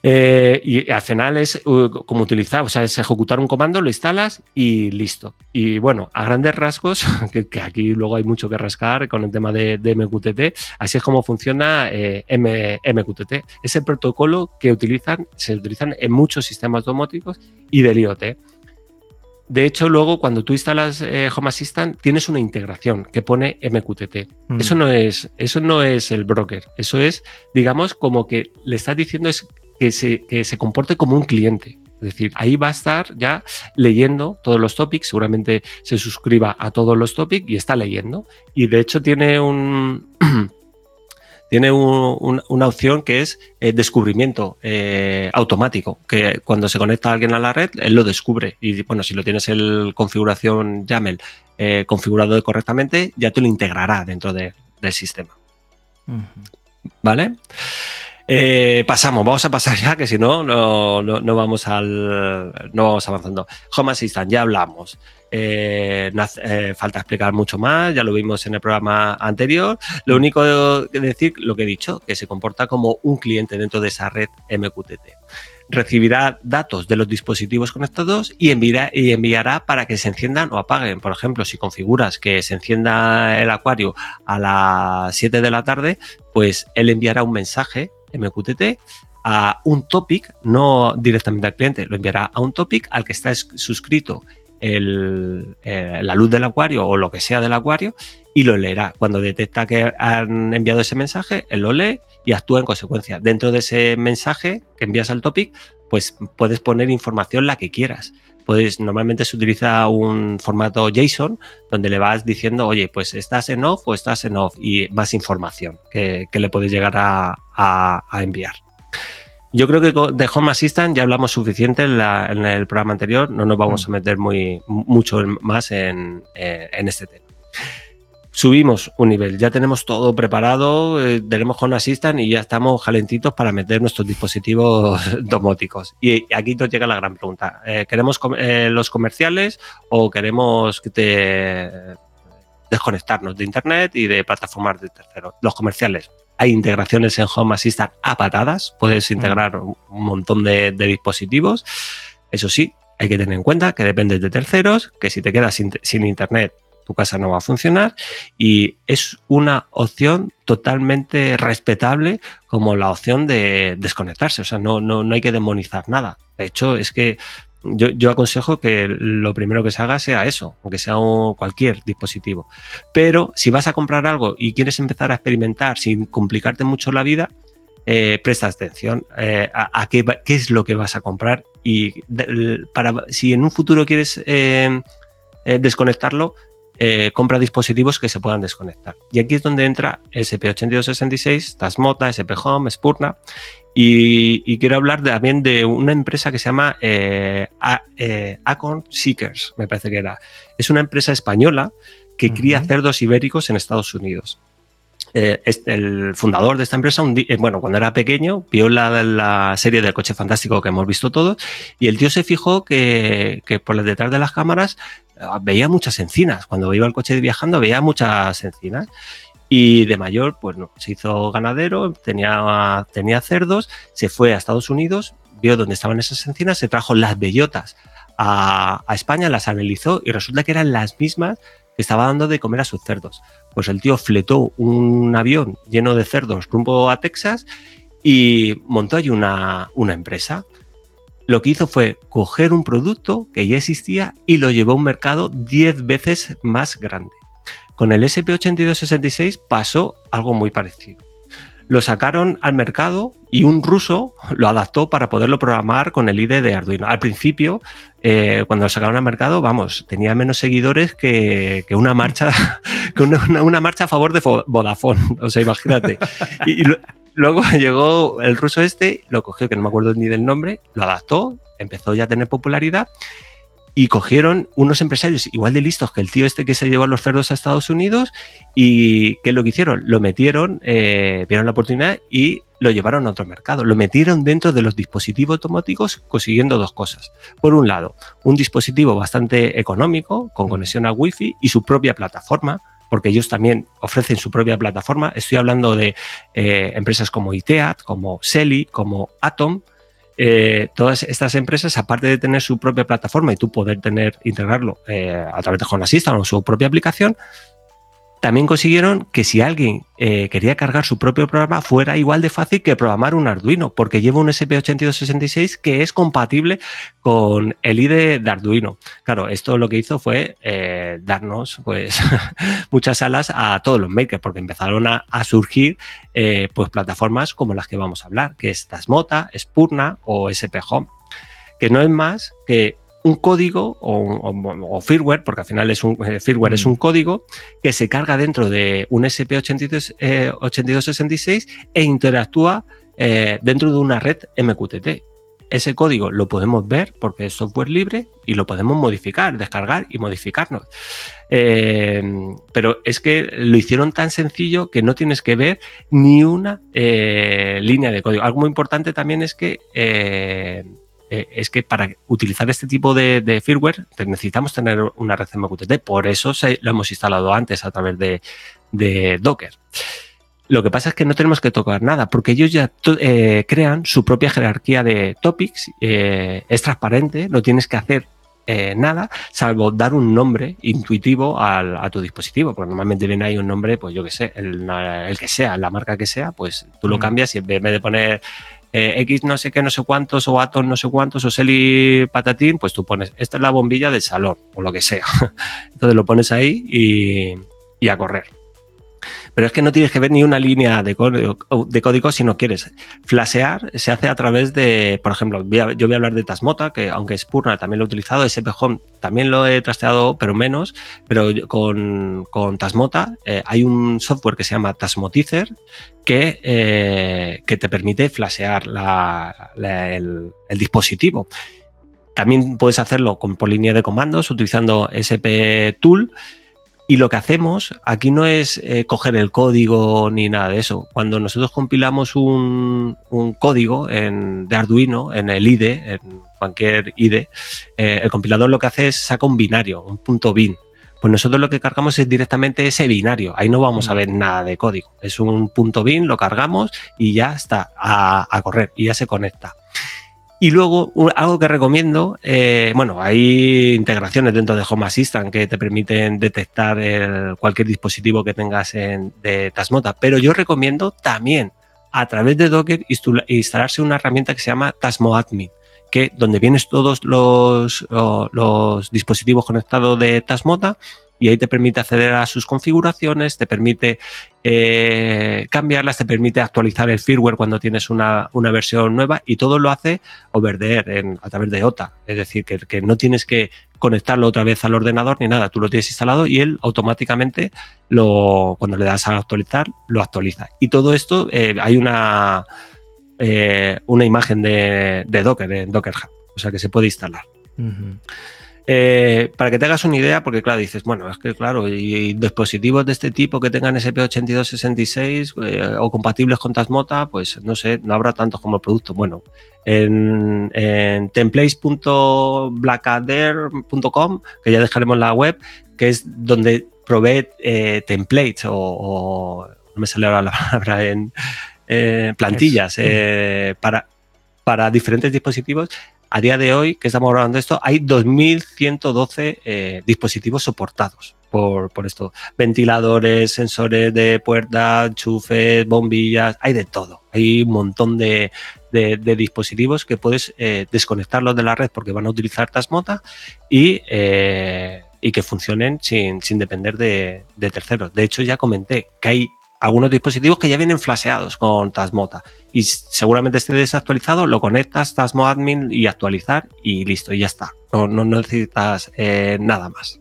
Eh, y al final es uh, como utilizar, o sea, es ejecutar un comando, lo instalas y listo. Y bueno, a grandes rasgos, que, aquí luego hay mucho que rascar con el tema de, MQTT, así es como funciona eh, MQTT. Es el protocolo que utilizan, se utilizan en muchos sistemas domóticos y del IoT. De hecho, luego cuando tú instalas eh, Home Assistant, tienes una integración que pone MQTT. Mm. Eso, no es, eso no es el broker. Eso es, digamos, como que le estás diciendo es que se, que se comporte como un cliente. Es decir, ahí va a estar ya leyendo todos los topics, seguramente se suscriba a todos los topics y está leyendo. Y de hecho tiene un... tiene una opción que es eh, descubrimiento eh, automático, que cuando se conecta alguien a la red, él lo descubre. Y bueno, si lo tienes en configuración YAML eh, configurado correctamente, ya te lo integrará dentro del sistema. ¿Vale? Eh, pasamos, vamos a pasar ya, que si no, no, vamos al. no vamos avanzando. Home Assistant, ya hablamos. Eh, eh, falta explicar mucho más, ya lo vimos en el programa anterior. Lo único que decir, lo que he dicho, que se comporta como un cliente dentro de esa red MQTT. Recibirá datos de los dispositivos conectados y enviará, y enviará para que se enciendan o apaguen. Por ejemplo, si configuras que se encienda el acuario a las 7 de la tarde, pues él enviará un mensaje MQTT a un topic, no directamente al cliente, lo enviará a un topic al que está suscrito el, eh, la luz del acuario o lo que sea del acuario y lo leerá. Cuando detecta que han enviado ese mensaje, él lo lee y actúa en consecuencia. Dentro de ese mensaje que envías al topic, pues puedes poner información la que quieras. Pues normalmente se utiliza un formato JSON donde le vas diciendo, oye, pues estás en off o estás en off y más información que, le puedes llegar a, enviar. Yo creo que de Home Assistant ya hablamos suficiente en, el programa anterior, no nos vamos mm. a meter muy, mucho más en, eh, en este tema subimos un nivel, ya tenemos todo preparado, eh, tenemos con Assistant y ya estamos calentitos para meter nuestros dispositivos domóticos. Y aquí nos llega la gran pregunta, eh, ¿queremos eh, los comerciales o queremos que te desconectarnos de Internet y de plataformas de terceros? Los comerciales. Hay integraciones en Home Assistant a patadas, puedes integrar un montón de, dispositivos. Eso sí, hay que tener en cuenta que dependes de terceros, que si te quedas sin internet tu casa no va a funcionar y es una opción totalmente respetable como la opción de desconectarse. O sea, no, no, no hay que demonizar nada. De hecho, es que yo, yo, aconsejo que lo primero que se haga sea eso, aunque sea cualquier dispositivo. Pero si vas a comprar algo y quieres empezar a experimentar sin complicarte mucho la vida, eh, presta atención eh, a, qué, qué, es lo que vas a comprar y para, si en un futuro quieres eh, desconectarlo, eh, compra dispositivos que se puedan desconectar. Y aquí es donde entra SP8266, Tasmota, SP Home, Spurna. Y, quiero hablar también de una empresa que se llama eh, eh, Acon Seekers, me parece que era. Es una empresa española que cría cerdos ibéricos en Estados Unidos. El fundador de esta empresa, bueno, cuando era pequeño, vio la, serie del coche fantástico que hemos visto todos, y el tío se fijó que, que por detrás de las cámaras Ah, veía muchas encinas. Cuando iba el coche viajando veía muchas encinas. Y de mayor, pues no, se hizo ganadero, tenía, tenía cerdos, se fue a Estados Unidos, vio dónde estaban esas encinas, se trajo las bellotas a, España, las analizó y resulta que eran las mismas estaba dando de comer a sus cerdos. Pues el tío fletó un avión lleno de cerdos rumbo a Texas y montó allí una, una empresa lo que hizo fue coger un producto que ya existía y lo llevó a un mercado 10 veces más grande. Con el SP8266 pasó algo muy parecido. Lo sacaron al mercado y un ruso lo adaptó para poderlo programar con el IDE de Arduino. Al principio, eh, cuando lo sacaron al mercado, vamos, tenía menos seguidores que, una marcha, que una, marcha a favor de Vodafone. O sea, imagínate. Y, Luego llegó el ruso este, lo cogió, que no me acuerdo ni del nombre, lo adaptó, empezó ya a tener popularidad y cogieron unos empresarios igual de listos que el tío este que se llevó a los cerdos a Estados Unidos y ¿qué es lo que hicieron? Lo metieron, eh, vieron la oportunidad y lo llevaron a otro mercado. Lo metieron dentro de los dispositivos automáticos consiguiendo dos cosas. Por un lado, un dispositivo bastante económico con conexión a Wi-Fi y su propia plataforma porque ellos también ofrecen su propia plataforma. Estoy hablando de eh, empresas como ITEAT, como Selly, como Atom. Eh, todas estas empresas, aparte de tener su propia plataforma y tú poder tener, integrarlo eh, a través de Home Assistant o su propia aplicación, también consiguieron que si alguien eh, quería cargar su propio programa fuera igual de fácil que programar un Arduino, porque lleva un SP8266 que es compatible con el IDE de Arduino. Claro, esto lo que hizo fue eh, darnos pues muchas alas a todos los makers, porque empezaron a, surgir eh, pues plataformas como las que vamos a hablar, que es Tasmota, Spurna o SP Home, que no es más que un código o, firmware, porque al final es un eh, firmware es mm. un código que se carga dentro de un SP8266 eh, e interactúa eh, dentro de una red MQTT. Ese código lo podemos ver porque es software libre y lo podemos modificar, descargar y modificarnos. pero es que lo hicieron tan sencillo que no tienes que ver ni una línea de código. Algo muy importante también es que eh, es que para utilizar este tipo de, firmware necesitamos tener una red MQTT. Por eso lo hemos instalado antes a través de, Docker. Lo que pasa es que no tenemos que tocar nada, porque ellos ya eh, crean su propia jerarquía de topics, eh, es transparente, no tienes que hacer nada, salvo dar un nombre intuitivo a tu dispositivo, porque normalmente viene ahí un nombre, pues yo que sé, el, el, que sea, la marca que sea, pues tú lo mm. cambias y en vez de poner eh, X no sé qué, no sé cuántos, o Atom no sé cuántos, o Seli Patatín, pues tú pones, esta es la bombilla del salón, o lo que sea. Entonces lo pones ahí y, a correr. Pero es que no tienes que ver ni una línea de código, si no quieres. Flashear se hace a través de, por ejemplo, yo voy a hablar de Tasmota, que aunque es Purna también lo he utilizado, SP Home también lo he trasteado, pero menos. Pero con, con Tasmota eh, hay un software que se llama Tasmotizer, que, eh, que te permite flashear el, dispositivo. También puedes hacerlo con, por línea de comandos utilizando SP Tool. Y lo que hacemos aquí no es eh, coger el código ni nada de eso. Cuando nosotros compilamos un, código en, de Arduino, en el IDE, en cualquier IDE, eh, el compilador lo que hace es saca un binario, un punto bin. Pues nosotros lo que cargamos es directamente ese binario. Ahí no vamos a ver nada de código. Es un punto bin, lo cargamos y ya está a, correr y ya se conecta. Y luego, algo que recomiendo, eh, bueno, hay integraciones dentro de Home Assistant que te permiten detectar cualquier dispositivo que tengas en, de Tasmota, pero yo recomiendo también a través de Docker instalarse una herramienta que se llama TasmoAdmin que donde vienes todos los, los dispositivos conectados de Tasmota y ahí te permite acceder a sus configuraciones, te permite eh, cambiarlas, te permite actualizar el firmware cuando tienes una, versión nueva y todo lo hace over en, a través de OTA. Es decir, que, no tienes que conectarlo otra vez al ordenador ni nada, tú lo tienes instalado y él automáticamente lo, cuando le das a actualizar, lo actualiza. Y todo esto, eh, hay una eh, una imagen de, Docker, en Docker Hub, o sea que se puede instalar. Eh, para que te hagas una idea, porque claro, dices, bueno, es que claro, y, dispositivos de este tipo que tengan SP8266 eh, o compatibles con Tasmota, pues no sé, no habrá tantos como el producto. Bueno, en, en templates.blackader.com, que ya dejaremos la web, que es donde provee templates o, no me sale ahora la palabra en, eh, plantillas eh, para, para diferentes dispositivos. A día de hoy, que estamos hablando de esto, hay 2.112 eh, dispositivos soportados por, por, esto. Ventiladores, sensores de puerta, enchufes, bombillas, hay de todo. Hay un montón de, de, dispositivos que puedes desconectarlos de la red porque van a utilizar Tasmota y, y que funcionen sin, sin depender de, de, terceros. De hecho, ya comenté que hay algunos dispositivos que ya vienen flasheados con Tasmota y seguramente esté desactualizado, lo conectas Tasmo Admin y actualizar y listo, y ya está. No, necesitas eh, nada más.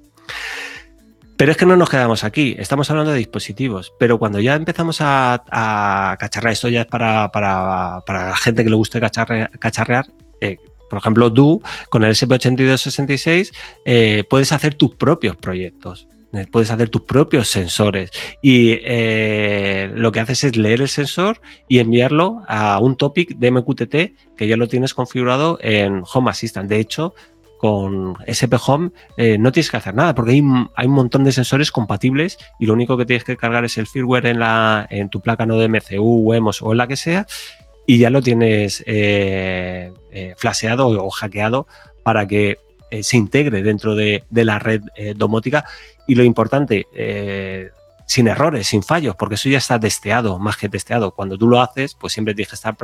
Pero es que no nos quedamos aquí, estamos hablando de dispositivos, pero cuando ya empezamos a, cacharrear, esto ya es para, para, la gente que le guste cacharrear, eh, por ejemplo, tú con el SP8266 eh, puedes hacer tus propios proyectos. Eh, puedes hacer tus propios sensores y eh, lo que haces es leer el sensor y enviarlo a un topic de MQTT que ya lo tienes configurado en Home Assistant. De hecho, con SP Home eh, no tienes que hacer nada porque hay, hay, un montón de sensores compatibles y lo único que tienes que cargar es el firmware en, la, en tu placa no de MCU, EMOS o en la que sea y ya lo tienes flasheado o hackeado para que se integre dentro de, de la red domótica. Y lo importante, eh, sin errores, sin fallos, porque eso ya está testeado, más que testeado. Cuando tú lo haces, pues siempre tienes que estar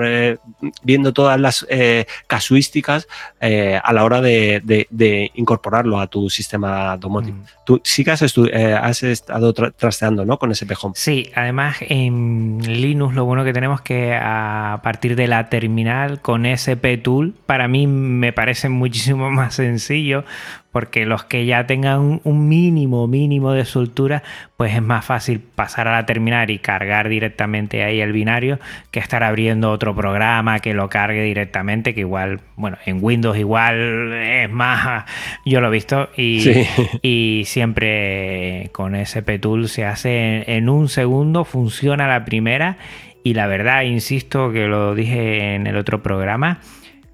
viendo todas las eh, casuísticas eh, a la hora de, incorporarlo a tu sistema domótico. Mm. Tú sí que has, eh, has estado trasteando ¿no? con SP Home. Sí, además en Linux lo bueno que tenemos es que a partir de la terminal con SP Tool, para mí me parece muchísimo más sencillo porque los que ya tengan un mínimo, mínimo de soltura, pues es más fácil pasar a la terminal y cargar directamente ahí el binario que estar abriendo otro programa que lo cargue directamente, que igual, bueno, en Windows igual es más, yo lo he visto y, y siempre con SP Tool se hace en un segundo, funciona la primera y la verdad, insisto que lo dije en el otro programa,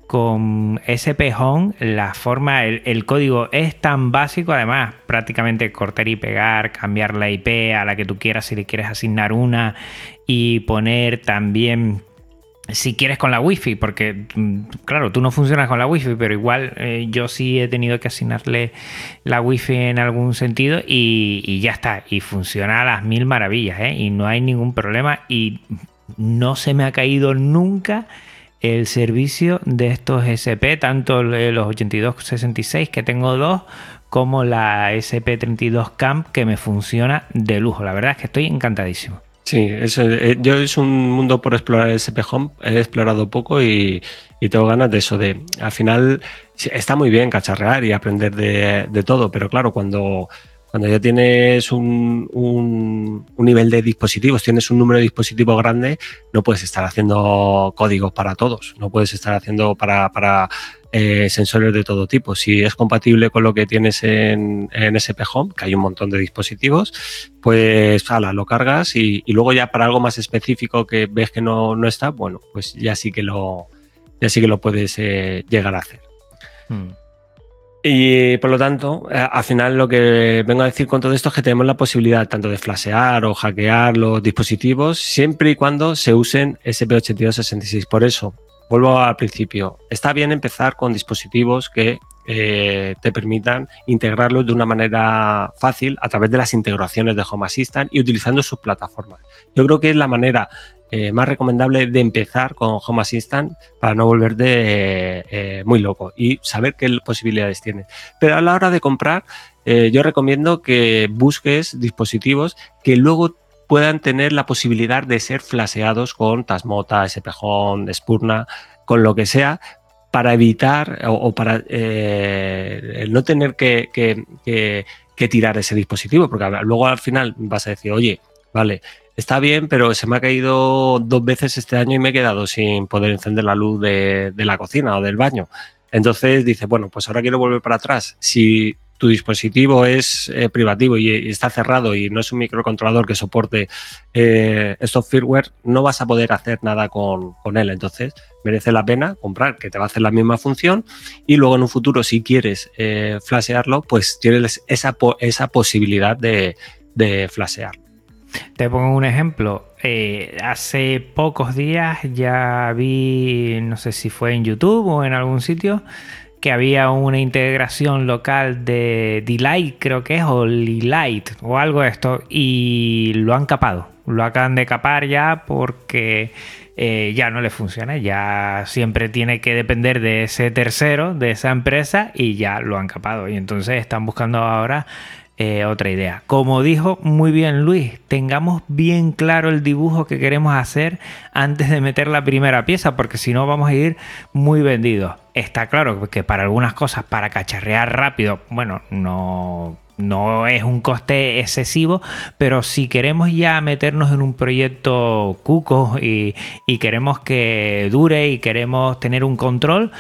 con SP Home la forma, el, código es tan básico, además prácticamente cortar y pegar, cambiar la IP a la que tú quieras si le quieres asignar una y poner también si quieres con la wifi, porque mm, claro, tú no funcionas con la wifi, pero igual eh, yo sí he tenido que asignarle la wifi en algún sentido y, ya está, y funciona a las mil maravillas, ¿eh? y no hay ningún problema y no se me ha caído nunca el servicio de estos SP, tanto los 8266 que tengo dos, como la SP32 Camp que me funciona de lujo. La verdad es que estoy encantadísimo. Sí, eh, yo es un mundo por explorar SP Home, he explorado poco y, tengo ganas de eso, de al final está muy bien cacharrear y aprender de, de todo, pero claro, cuando cuando ya tienes un, un, nivel de dispositivos, tienes un número de dispositivos grande, no puedes estar haciendo códigos para todos, no puedes estar haciendo para, para eh, sensores de todo tipo. Si es compatible con lo que tienes en, en SP Home, que hay un montón de dispositivos, pues ala, lo cargas y, y, luego ya para algo más específico que ves que no, no está, bueno, pues ya sí que lo, ya sí que lo puedes eh, llegar a hacer. Hmm. Y por lo tanto, eh, al final lo que vengo a decir con todo esto es que tenemos la posibilidad tanto de flashear o hackear los dispositivos siempre y cuando se usen SP8266. Por eso, vuelvo al principio, está bien empezar con dispositivos que eh, te permitan integrarlos de una manera fácil a través de las integraciones de Home Assistant y utilizando sus plataformas. Yo creo que es la manera eh, más recomendable de empezar con Home Assistant para no volverte eh, muy loco y saber qué posibilidades tienes. Pero a la hora de comprar, eh, yo recomiendo que busques dispositivos que luego puedan tener la posibilidad de ser flaseados con Tasmota, SPHON, Spurna, con lo que sea, para evitar o, para no tener que, que tirar ese dispositivo, porque luego al final vas a decir, oye, vale, está bien, pero se me ha caído dos veces este año y me he quedado sin poder encender la luz de, la cocina o del baño. Entonces dice, bueno, pues ahora quiero volver para atrás. Si tu dispositivo es eh, privativo y, está cerrado y no es un microcontrolador que soporte eh, estos firmware, no vas a poder hacer nada con, él. Entonces, merece la pena comprar, que te va a hacer la misma función y luego en un futuro, si quieres eh, flashearlo, pues tienes esa, esa posibilidad de, de. Te pongo un ejemplo. Eh, hace pocos días ya vi, no sé si fue en YouTube o en algún sitio, que había una integración local de Delight, creo que es, o Lilight, o algo de esto, y lo han capado. Lo acaban de capar ya porque eh, ya no le funciona, ya siempre tiene que depender de ese tercero, de esa empresa, y ya lo han capado. Y entonces están buscando ahora eh, otra idea. Como dijo muy bien Luis, tengamos bien claro el dibujo que queremos hacer antes de meter la primera pieza, porque si no vamos a ir muy vendidos. Está claro que para algunas cosas, para cacharrear rápido, bueno, no no es un coste excesivo, pero si queremos ya meternos en un proyecto cuco y, y, queremos que dure y queremos tener un control,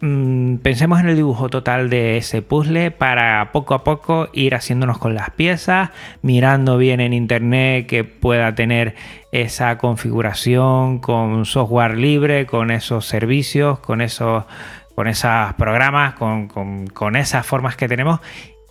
Mm, pensemos en el dibujo total de ese puzzle para poco a poco ir haciéndonos con las piezas, mirando bien en internet que pueda tener esa configuración con software libre, con esos servicios, con esos, con programas, con, con esas formas que tenemos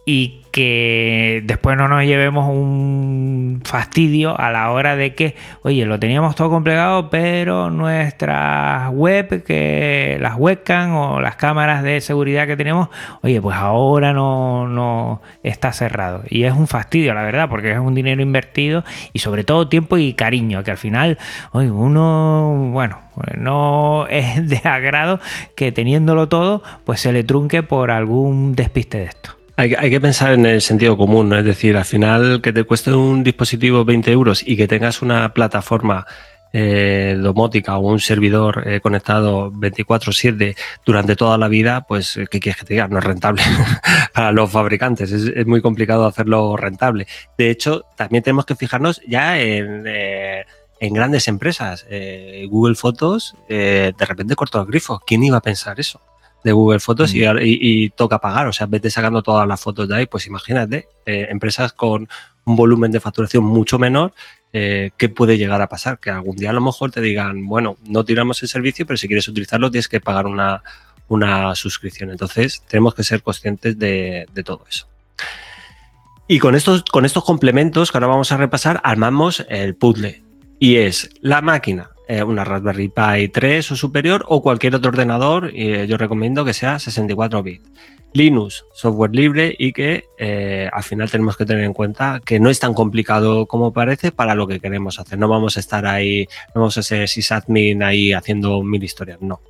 y que después no nos llevemos un fastidio a la hora de que, oye, lo teníamos todo complicado, pero nuestras web, que las webcam o las cámaras de seguridad que tenemos, oye, pues ahora no, no está cerrado. Y es un fastidio, la verdad, porque es un dinero invertido y sobre todo tiempo y cariño, que al final, oye, uno, bueno, no es de agrado que teniéndolo todo, pues se le trunque por algún despiste de esto. Hay, que pensar en el sentido común, ¿no? es decir, al final que te cueste un dispositivo 20 euros y que tengas una plataforma eh, domótica o un servidor eh, conectado 24/7 durante toda la vida, pues, ¿qué quieres que te diga? No es rentable para los fabricantes, es, muy complicado hacerlo rentable. De hecho, también tenemos que fijarnos ya en... Eh, en grandes empresas, Google Fotos, de repente cortó el grifo. ¿Quién iba a pensar eso? De Google Fotos y, y, toca pagar, o sea, vete sacando todas las fotos de ahí, pues imagínate, eh, empresas con un volumen de facturación mucho menor, eh, ¿qué puede llegar a pasar? Que algún día a lo mejor te digan, bueno, no tiramos el servicio, pero si quieres utilizarlo tienes que pagar una, una suscripción. Entonces, tenemos que ser conscientes de, de todo eso. Y con estos, con estos complementos que ahora vamos a repasar, armamos el puzzle. Y es la máquina eh, una Raspberry Pi 3 o superior o cualquier otro ordenador, y yo recomiendo que sea 64 bits. Linux, software libre y que eh, al final tenemos que tener en cuenta que no es tan complicado como parece para lo que queremos hacer. No vamos a estar ahí, no vamos a ser sysadmin ahí haciendo mil historias, no.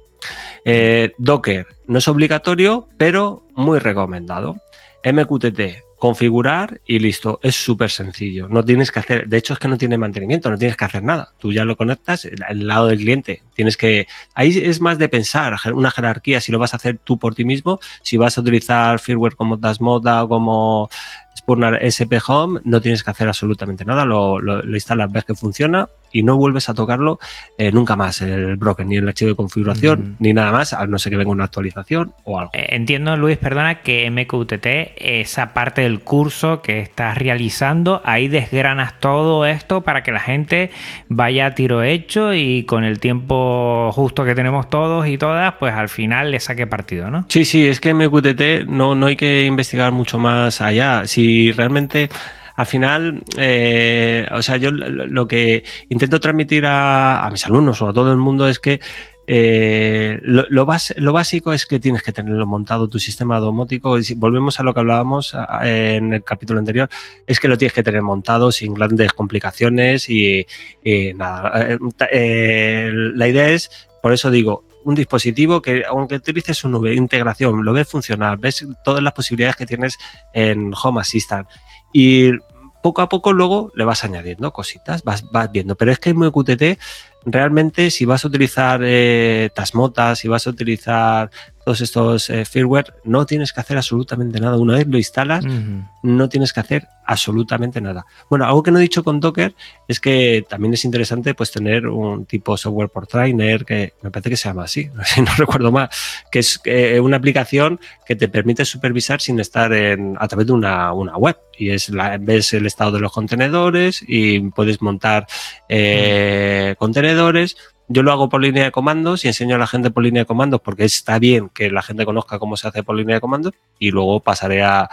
Eh, Docker no es obligatorio, pero muy recomendado. MQTT, configurar y listo. Es súper sencillo. No tienes que hacer, de hecho es que no tiene mantenimiento, no tienes que hacer nada. Tú ya lo conectas al lado del cliente. Tienes que, ahí es más de pensar, una jerarquía, si lo vas a hacer tú por ti mismo, si vas a utilizar firmware como Dasmoda o como Spurnar SP Home, no tienes que hacer absolutamente nada, lo, lo, lo instalas, ves que funciona y no vuelves a tocarlo eh, nunca más, el broker, ni el archivo de configuración, ni nada más, a no ser que venga una actualización o algo. Eh, entiendo, Luis, perdona, que MQTT, esa parte del curso que estás realizando, ahí desgranas todo esto para que la gente vaya a tiro hecho y con el tiempo justo que tenemos todos y todas, pues al final le saque partido, ¿no? Sí, sí, es que MQTT no, no hay que investigar mucho más allá. Si realmente al final, eh, o sea, yo lo que intento transmitir a, mis alumnos o a todo el mundo es que eh, lo, básico es que tienes que tenerlo montado tu sistema domótico. Y si volvemos a lo que hablábamos en el capítulo anterior, es que lo tienes que tener montado sin grandes complicaciones y, nada. Eh, la idea es, por eso digo, un dispositivo que, aunque utilices un nube, integración, lo ves funcionar, ves todas las posibilidades que tienes en Home Assistant y poco a poco luego le vas añadiendo cositas, vas, vas viendo. Pero es que en MQTT realmente si vas a utilizar eh, Tasmota, si vas a utilizar todos estos eh, firmware, no tienes que hacer absolutamente nada. Una vez lo instalas, no tienes que hacer absolutamente nada. Bueno, algo que no he dicho con Docker es que también es interesante pues tener un tipo software por trainer, que me parece que se llama así, no recuerdo mal, que es eh, una aplicación que te permite supervisar sin estar en, a través de una, web. Y es la, ves el estado de los contenedores y puedes montar eh, contenedores. Yo lo hago por línea de comandos y enseño a la gente por línea de comandos porque está bien que la gente conozca cómo se hace por línea de comandos y luego pasaré a,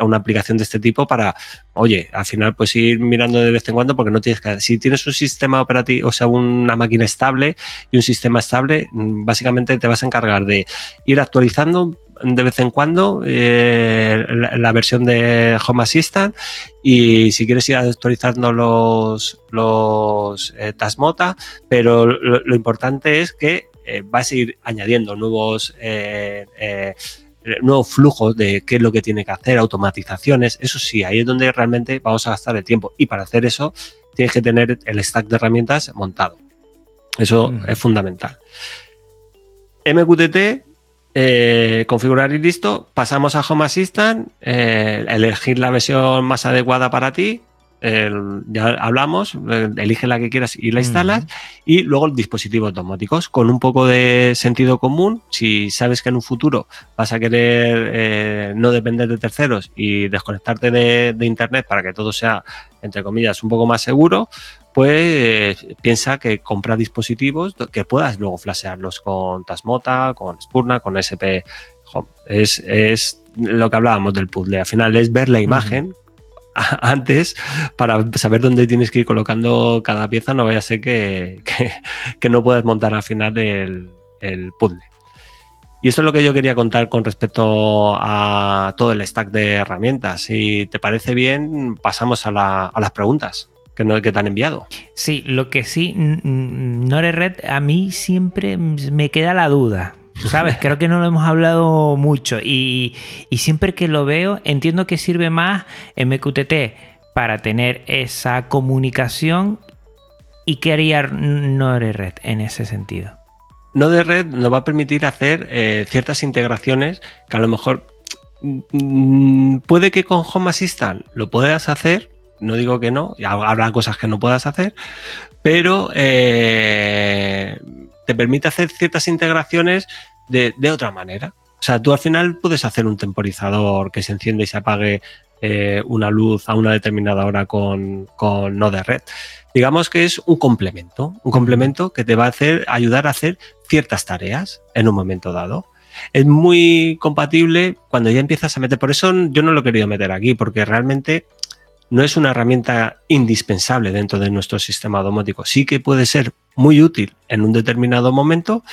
una aplicación de este tipo para, oye, al final pues ir mirando de vez en cuando porque no tienes que... Si tienes un sistema operativo, o sea, una máquina estable y un sistema estable, mm, básicamente te vas a encargar de ir actualizando de vez en cuando eh, la, versión de Home Assistant y si quieres ir actualizando los, los eh, Tasmota, pero lo, importante es que eh, vas a ir añadiendo nuevos nuevos flujos de qué es lo que tiene que hacer, automatizaciones, eso sí, ahí es donde realmente vamos a gastar el tiempo y para hacer eso tienes que tener el stack de herramientas montado. Eso es fundamental. MQTT eh, configurar y listo. Pasamos a Home Assistant, eh, elegir la versión más adecuada para ti. ya hablamos, eh, elige la que quieras y la instalas. Y luego dispositivos domóticos con un poco de sentido común. Si sabes que en un futuro vas a querer no depender de terceros y desconectarte de, de Internet para que todo sea, entre comillas, un poco más seguro, pues piensa que compra dispositivos que puedas luego flashearlos con Tasmota, con Spurna, con SP Home. Es, es lo que hablábamos del puzzle. Al final es ver la imagen antes para saber dónde tienes que ir colocando cada pieza. No vaya a ser que, que, que no puedas montar al final el, el puzzle. Y esto es lo que yo quería contar con respecto a todo el stack de herramientas. Si te parece bien, pasamos a, la, a las preguntas que, no, que te han enviado. Sí, lo que sí, Nore Red, a mí siempre me queda la duda. ¿Sabes? Creo que no lo hemos hablado mucho y, y siempre que lo veo entiendo que sirve más MQTT para tener esa comunicación y qué haría Nore Red en ese sentido. Node Red nos va a permitir hacer eh, ciertas integraciones que a lo mejor mm, puede que con Home Assistant lo puedas hacer, no digo que no, habrá cosas que no puedas hacer, pero eh, te permite hacer ciertas integraciones de, de, otra manera. O sea, tú al final puedes hacer un temporizador que se enciende y se apague eh, una luz a una determinada hora con, con Node Red digamos que es un complemento, un complemento que te va a hacer, ayudar a hacer ciertas tareas en un momento dado. Es muy compatible cuando ya empiezas a meter, por eso yo no lo he querido meter aquí, porque realmente no es una herramienta indispensable dentro de nuestro sistema domótico. Sí que puede ser muy útil en un determinado momento,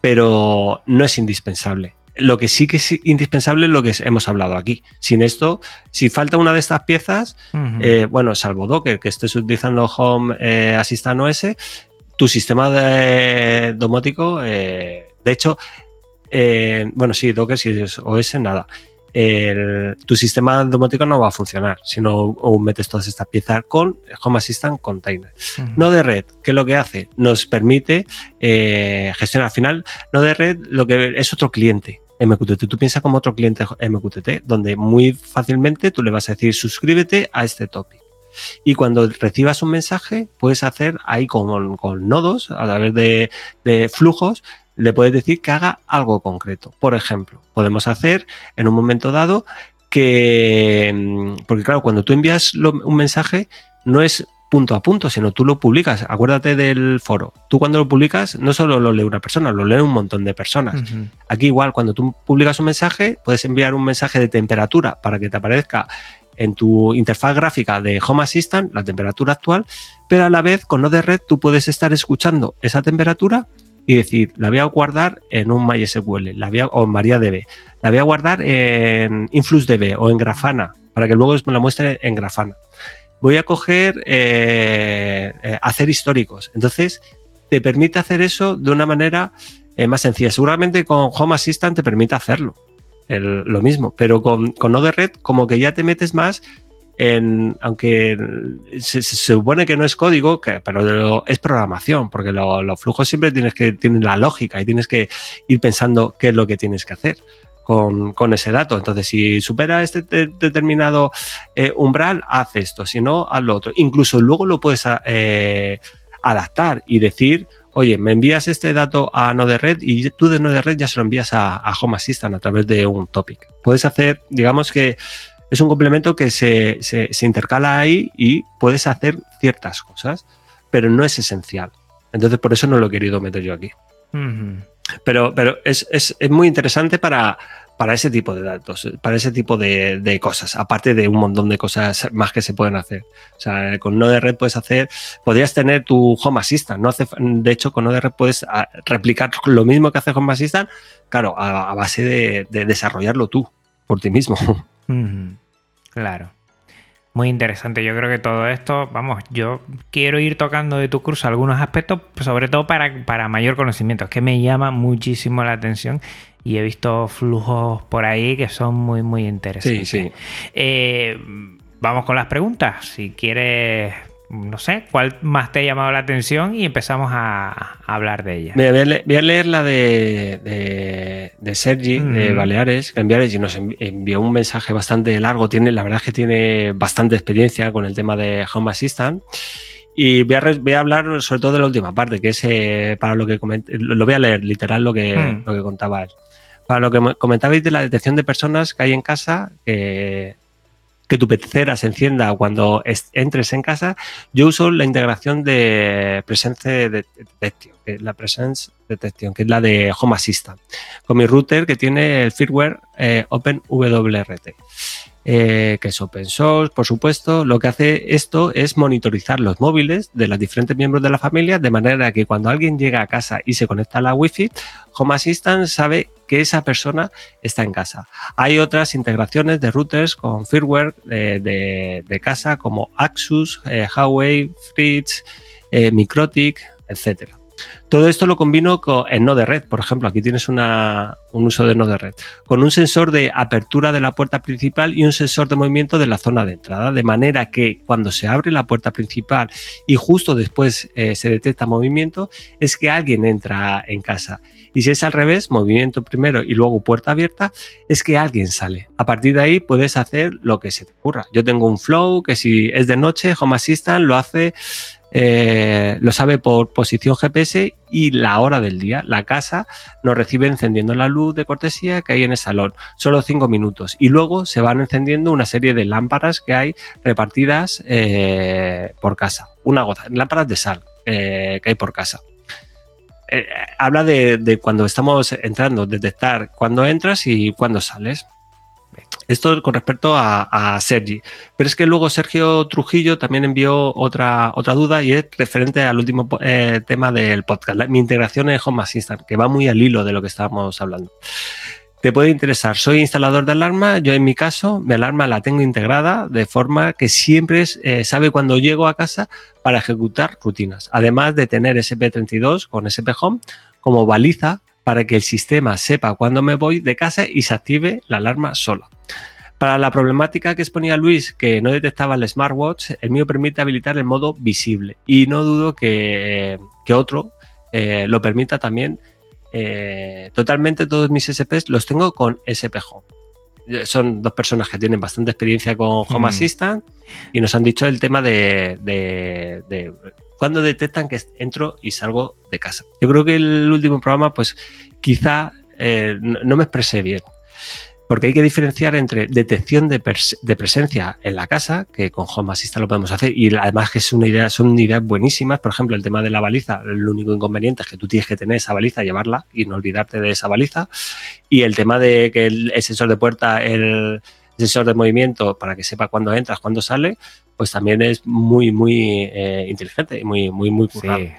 pero no es indispensable. Lo que sí que es indispensable es lo que hemos hablado aquí. Sin esto, si falta una de estas piezas, uh -huh. eh, bueno, salvo Docker, que estés utilizando Home eh, Assistant OS, tu sistema de domótico, eh, de hecho, eh, bueno, sí, Docker, si es OS, nada. El, tu sistema domótico no va a funcionar si no metes todas estas piezas con Home Assistant Container. Uh -huh. Node Red, ¿qué es lo que hace? Nos permite eh, gestionar. Al final, Node Red lo que es otro cliente. MQTT. Tú piensas como otro cliente MQTT, donde muy fácilmente tú le vas a decir suscríbete a este topic. Y cuando recibas un mensaje, puedes hacer ahí con, con nodos, a través de, de, flujos, le puedes decir que haga algo concreto. Por ejemplo, podemos hacer en un momento dado que, porque claro, cuando tú envías lo, un mensaje, no es punto a punto, sino tú lo publicas. Acuérdate del foro. Tú cuando lo publicas, no solo lo lee una persona, lo lee un montón de personas. Uh -huh. Aquí igual, cuando tú publicas un mensaje, puedes enviar un mensaje de temperatura para que te aparezca en tu interfaz gráfica de Home Assistant la temperatura actual, pero a la vez con Node Red tú puedes estar escuchando esa temperatura y decir, la voy a guardar en un MySQL la voy a, o en MariaDB, la voy a guardar en InfluxDB o en Grafana, para que luego me la muestre en Grafana voy a coger, eh, eh, hacer históricos. Entonces, te permite hacer eso de una manera eh, más sencilla. Seguramente con Home Assistant te permite hacerlo, lo mismo, pero con, con Node Red como que ya te metes más aunque se, supone que no es código, pero es programación, porque los lo flujos siempre tienes que, tienen la lógica y tienes que ir pensando qué es lo que tienes que hacer con, ese dato. Entonces, si supera este de, determinado eh, umbral, haz esto, si no, haz lo otro. Incluso luego lo puedes eh, adaptar y decir, oye, me envías este dato a Node-RED y tú de Node-RED ya se lo envías a, Home Assistant a través de un topic. Puedes hacer, digamos que es un complemento que se, se, se intercala ahí y puedes hacer ciertas cosas, pero no es esencial. Entonces, por eso no lo he querido meter yo aquí. Uh -huh. Pero, pero es, es, es, muy interesante para, para ese tipo de datos, para ese tipo de, de, cosas, aparte de un montón de cosas más que se pueden hacer. O sea, con Node-RED puedes hacer, podrías tener tu Home Assistant, ¿no? Hace, de hecho, con Node-RED puedes ah, replicar lo mismo que hace Home Assistant, claro, a, a base de, de, desarrollarlo tú, por ti mismo. Uh -huh. Claro. Muy interesante. Yo creo que todo esto, vamos, yo quiero ir tocando de tu curso algunos aspectos, sobre todo para, para mayor conocimiento, que me llama muchísimo la atención y he visto flujos por ahí que son muy, muy interesantes. Sí, sí. Eh, vamos con las preguntas. Si quieres no sé, ¿cuál más te ha llamado la atención? Y empezamos a, a hablar de ella. Voy a, leer, voy a leer la de, de, de Sergi, mm. de Baleares, que y nos envió un mensaje bastante largo. Tiene, la verdad es que tiene bastante experiencia con el tema de Home Assistant. Y voy a, voy a hablar sobre todo de la última parte, que es eh, para lo que comenté, lo voy a leer literal lo que, mm. lo que contaba él. Para lo que comentabais de la detección de personas que hay en casa, que que tu pecera se encienda cuando entres en casa, yo uso la integración de Presence Detection, que es la Presence Detection, que es la de Home Assistant, con mi router que tiene el firmware eh, OpenWRT. Eh, que es open source, por supuesto. Lo que hace esto es monitorizar los móviles de los diferentes miembros de la familia, de manera que cuando alguien llega a casa y se conecta a la Wi-Fi, Home Assistant sabe que esa persona está en casa. Hay otras integraciones de routers con firmware de, casa como Axus, eh, Huawei, Fritz, eh, Microtik, etcétera. Todo esto lo combino con, en Node Red, por ejemplo, aquí tienes un uso de Node Red, con un sensor de apertura de la puerta principal y un sensor de movimiento de la zona de entrada, de manera que cuando se abre la puerta principal y justo después eh, se detecta movimiento, es que alguien entra en casa. Y si es al revés, movimiento primero y luego puerta abierta, es que alguien sale. A partir de ahí puedes hacer lo que se te ocurra. Yo tengo un flow que si es de noche, Home Assistant lo hace eh, lo sabe por posición GPS y la hora del día. La casa nos recibe encendiendo la luz de cortesía que hay en el salón, solo cinco minutos. Y luego se van encendiendo una serie de lámparas que hay repartidas eh, por casa. Una goza, lámparas de sal eh, que hay por casa. habla de, de, cuando estamos entrando, detectar cuándo entras y cuándo sales. Esto con respecto a, Sergi. Pero es que luego Sergio Trujillo también envió otra, otra duda y es referente al último eh, tema del podcast, mi integración en Home Assistant, que va muy al hilo de lo que estábamos hablando. Te puede interesar. Soy instalador de alarma. Yo en mi caso, mi alarma la tengo integrada de forma que siempre eh, sabe cuando llego a casa para ejecutar rutinas. Además de tener SP32 con SP Home como baliza para que el sistema sepa cuándo me voy de casa y se active la alarma sola. Para la problemática que exponía Luis, que no detectaba el smartwatch, el mío permite habilitar el modo visible y no dudo que, otro eh, lo permita también. Eh, totalmente todos mis SPs los tengo con SP Home. Eh, son dos personas que tienen bastante experiencia con Home mm. Assistant y nos han dicho el tema de, de cuando detectan que entro y salgo de casa. Yo creo que el último programa, pues quizá eh, no me expresé bien. Porque hay que diferenciar entre detección de, presencia en la casa, que con Home Assistant lo podemos hacer, y además que es una idea, son ideas buenísimas. Por ejemplo, el tema de la baliza, el único inconveniente es que tú tienes que tener esa baliza, llevarla y no olvidarte de esa baliza. Y el tema de que el, sensor de puerta, el, sensor de movimiento, para que sepa cuándo entras, cuándo sale, pues también es muy, muy eh, inteligente y muy, muy, muy currado. Sí.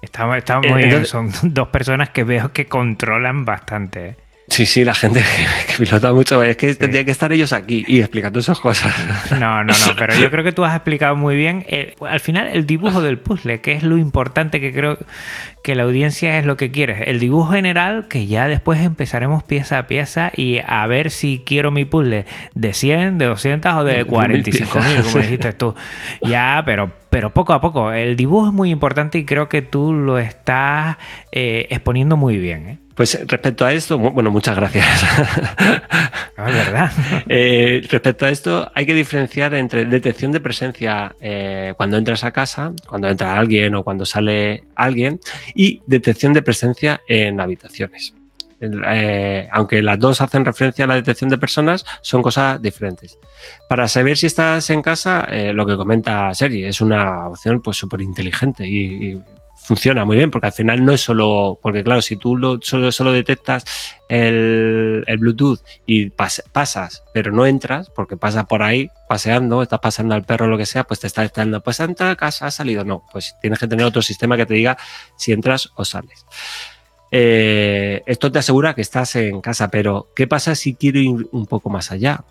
Está, muy bien. Son dos personas que veo que controlan bastante. Sí, sí, la gente que, pilota mucho. Es que tendría que estar ellos aquí y explicando esas cosas. No, no, no, pero yo creo que tú has explicado muy bien. Eh, al final, el dibujo del puzzle, que es lo importante que creo que la audiencia es lo que quiere. El dibujo general, que ya después empezaremos pieza a pieza y a ver si quiero mi puzzle de 100, de 200 o de 45 mil, como dijiste tú. Ya, pero, pero poco a poco. El dibujo es muy importante y creo que tú lo estás eh, exponiendo muy bien. ¿eh? Pues respecto a esto, bueno, muchas gracias. Ah, verdad. Eh, respecto a esto, hay que diferenciar entre detección de presencia eh, cuando entras a casa, cuando entra alguien o cuando sale alguien, y detección de presencia en habitaciones. Eh, aunque las dos hacen referencia a la detección de personas, son cosas diferentes. Para saber si estás en casa, lo que comenta Sergi es una opción pues súper inteligente y, funciona muy bien, porque al final no es solo, porque claro, si tú lo, solo, solo detectas el, Bluetooth y pasas, pero no entras, porque pasas por ahí paseando, estás pasando al perro lo que sea, pues te está diciendo, pues entra a casa, ha salido. No, pues tienes que tener otro sistema que te diga si entras o sales. Eh, esto te asegura que estás en casa, pero ¿qué pasa si quiero ir un poco más allá?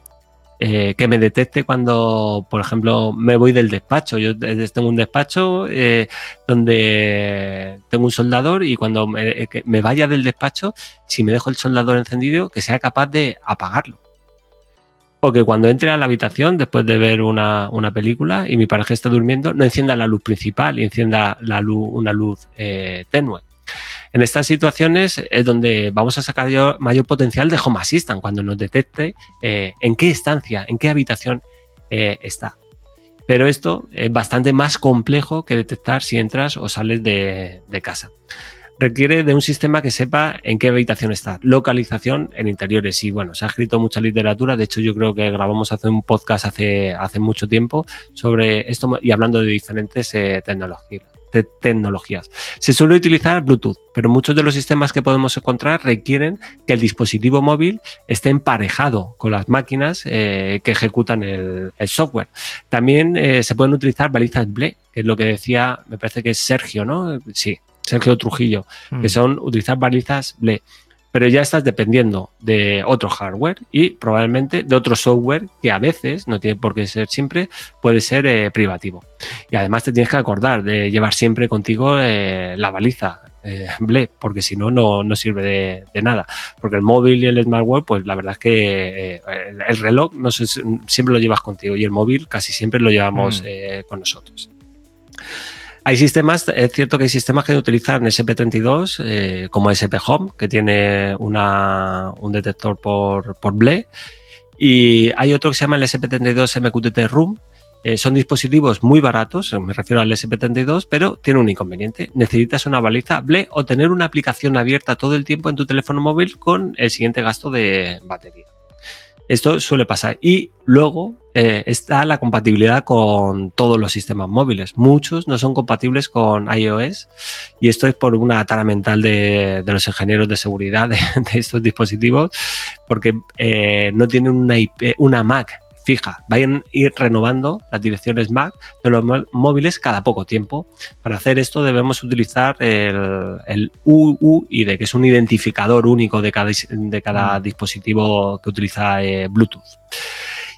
Eh, que me detecte cuando, por ejemplo, me voy del despacho. Yo tengo un despacho eh, donde tengo un soldador y cuando me, me, vaya del despacho, si me dejo el soldador encendido, que sea capaz de apagarlo. O que cuando entre a la habitación, después de ver una, una película y mi pareja está durmiendo, no encienda la luz principal y encienda la luz, una luz eh, tenue. En estas situaciones es donde vamos a sacar mayor potencial de Home Assistant cuando nos detecte eh, en qué estancia, en qué habitación eh, está. Pero esto es bastante más complejo que detectar si entras o sales de, casa. requiere de un sistema que sepa en qué habitación está, localización en interiores. Y bueno, se ha escrito mucha literatura, de hecho yo creo que grabamos hace un podcast hace, hace mucho tiempo sobre esto y hablando de diferentes eh, tecnologías de tecnologías. Se suele utilizar Bluetooth, pero muchos de los sistemas que podemos encontrar requieren que el dispositivo móvil esté emparejado con las máquinas eh, que ejecutan el, software. También eh, se pueden utilizar balizas BLE, que es lo que decía, me parece que es Sergio, ¿no? Sí, Sergio Trujillo, que mm. son utilizar balizas BLE pero ya estás dependiendo de otro hardware y probablemente de otro software que a veces, no tiene por qué ser siempre, puede ser eh, privativo. Y además te tienes que acordar de llevar siempre contigo eh, la baliza. Eh, BLE, porque si no, no sirve de, nada. Porque el móvil y el smartwatch, pues la verdad es que el, reloj no sé, siempre lo llevas contigo y el móvil casi siempre lo llevamos mm. con nosotros. Hay sistemas, es cierto que hay sistemas que utilizan SP32 eh, como SP Home, que tiene una, un detector por, BLE, y hay otro que se llama el SP32 MQTT Room. Eh, son dispositivos muy baratos, me refiero al SP32, pero tiene un inconveniente. Necesitas una baliza BLE o tener una aplicación abierta todo el tiempo en tu teléfono móvil con el siguiente gasto de batería. Esto suele pasar. Y luego eh, está la compatibilidad con todos los sistemas móviles. Muchos no son compatibles con iOS y esto es por una tara mental de, los ingenieros de seguridad de, estos dispositivos porque eh, no tienen una, una Mac fija. Vayan a ir renovando las direcciones MAC de los móviles cada poco tiempo. Para hacer esto debemos utilizar el, el UUID, que es un identificador único de cada, de cada dispositivo que utiliza eh, Bluetooth.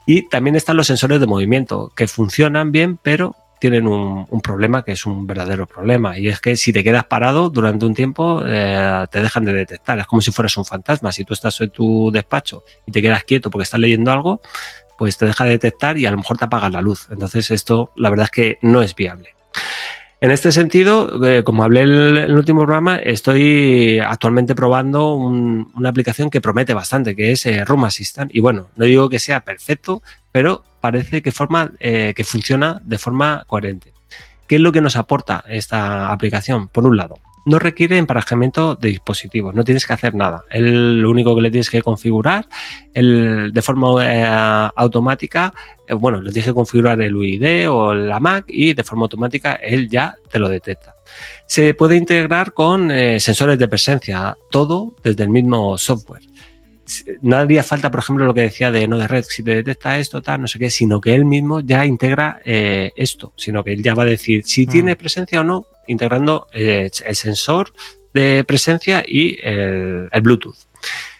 Y también están los sensores de movimiento, que funcionan bien, pero tienen un, problema que es un verdadero problema y es que si te quedas parado durante un tiempo eh, te dejan de detectar. Es como si fueras un fantasma. Si tú estás en tu despacho y te quedas quieto porque estás leyendo algo, pues te deja de detectar y a lo mejor te apaga la luz. Entonces esto la verdad es que no es viable. En este sentido, eh, como hablé en el, último programa, estoy actualmente probando una aplicación que promete bastante, que es eh, Room Assistant. Y bueno, no digo que sea perfecto, pero parece que, forma, eh, que funciona de forma coherente. ¿Qué es lo que nos aporta esta aplicación? Por un lado, no requiere emparejamiento de dispositivos, no tienes que hacer nada. El, lo único que le tienes que configurar el, de forma eh, automática, eh, bueno, le tienes que configurar el UID o la Mac y de forma automática él ya te lo detecta. Se puede integrar con eh, sensores de presencia, todo desde el mismo software no haría falta, por ejemplo, lo que decía de no de red, si te detecta esto, tal, no sé qué, sino que él mismo ya integra esto, sino que él ya va a decir si mm. tiene presencia o no, integrando eh, el sensor de presencia y el, Bluetooth.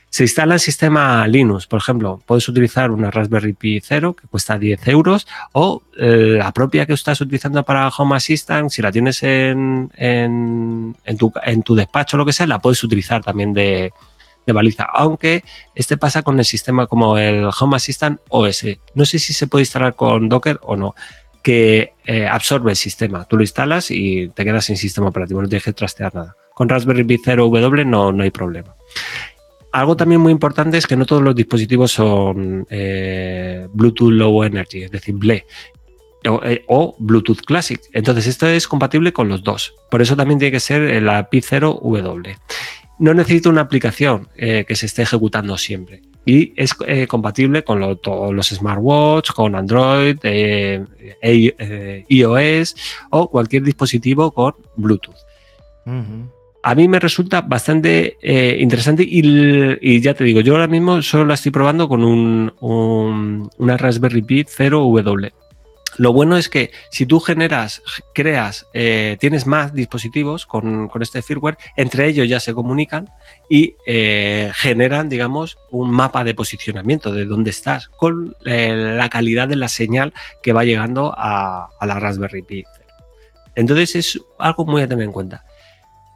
Se instala el sistema Linux, por ejemplo, puedes utilizar una Raspberry Pi 0 que cuesta 10 euros o eh, la propia que estás utilizando para Home Assistant, si la tienes en, en, tu, en tu despacho o lo que sea, la puedes utilizar también de, de baliza, aunque este pasa con el sistema como el Home Assistant OS. No sé si se puede instalar con Docker o no que eh, absorbe el sistema. Tú lo instalas y te quedas sin sistema operativo, no tienes que trastear nada. Con Raspberry Pi 0W no, no hay problema. Algo también muy importante es que no todos los dispositivos son eh, Bluetooth Low Energy, es decir, BLE. Eh, o, Bluetooth Classic. Entonces, esto es compatible con los dos. Por eso también tiene que ser la Pi 0W. No necesita una aplicación que se esté ejecutando siempre y es eh, compatible con todos los smartwatch, con Android, eh, eh, iOS o cualquier dispositivo con Bluetooth. A mí me resulta bastante interesante y, ya te digo, yo ahora mismo solo la estoy probando con un, una Raspberry Pi 0W. Lo bueno es que si tú generas, creas, eh, tienes más dispositivos con, este firmware, entre ellos ya se comunican y eh, generan, digamos, un mapa de posicionamiento de dónde estás con eh, la calidad de la señal que va llegando a, la Raspberry Pi. Entonces es algo muy a tener en cuenta.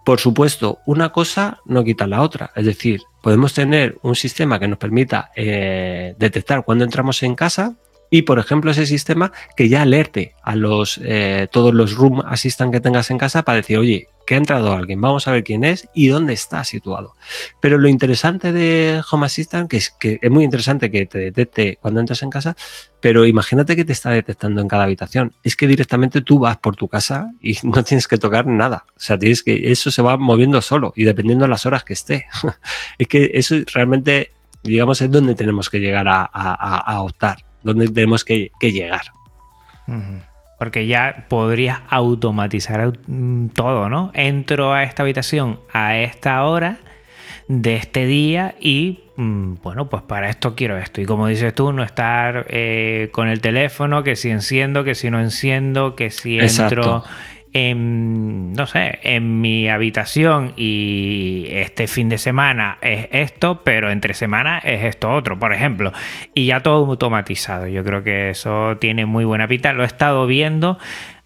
Por supuesto, una cosa no quita la otra. Es decir, podemos tener un sistema que nos permita detectar cuando entramos en casa y, por ejemplo, ese sistema que ya alerte a los, eh, todos los Room Assistant que tengas en casa para decir, oye, que ha entrado alguien, vamos a ver quién es y dónde está situado. Pero lo interesante de Home Assistant, que es que es muy interesante que te detecte cuando entras en casa, pero imagínate que te está detectando en cada habitación. Es que directamente tú vas por tu casa y no tienes que tocar nada. O sea, tienes que, eso se va moviendo solo y dependiendo de las horas que esté. es que eso realmente, digamos, es donde tenemos que llegar a, optar, donde tenemos que, llegar. Porque ya podrías automatizar mm, todo, ¿no? Entro a esta habitación a esta hora de este día y mm, bueno, pues para esto quiero esto. Y como dices tú, no estar eh, con el teléfono, que si enciendo, que si no enciendo, que si entro en, no sé, en mi habitación y este fin de semana es esto, pero entre semana es esto otro, por ejemplo. Y ya todo automatizado. Yo creo que eso tiene muy buena pinta. Lo he estado viendo.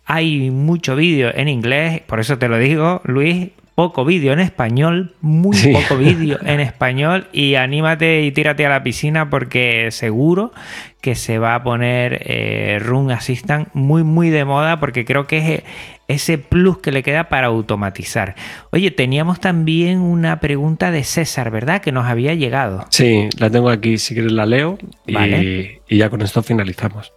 Hay mucho vídeo en inglés, por eso te lo digo, Luis, poco vídeo en español, muy poco vídeo en español y anímate y tírate a la piscina porque seguro que se va a poner eh, Run Assistant muy muy de moda porque creo que es ese plus que le queda para automatizar. Oye, teníamos también una pregunta de César, ¿verdad? Que nos había llegado. Sí, la tengo aquí, si quieres la leo y, ya con esto finalizamos.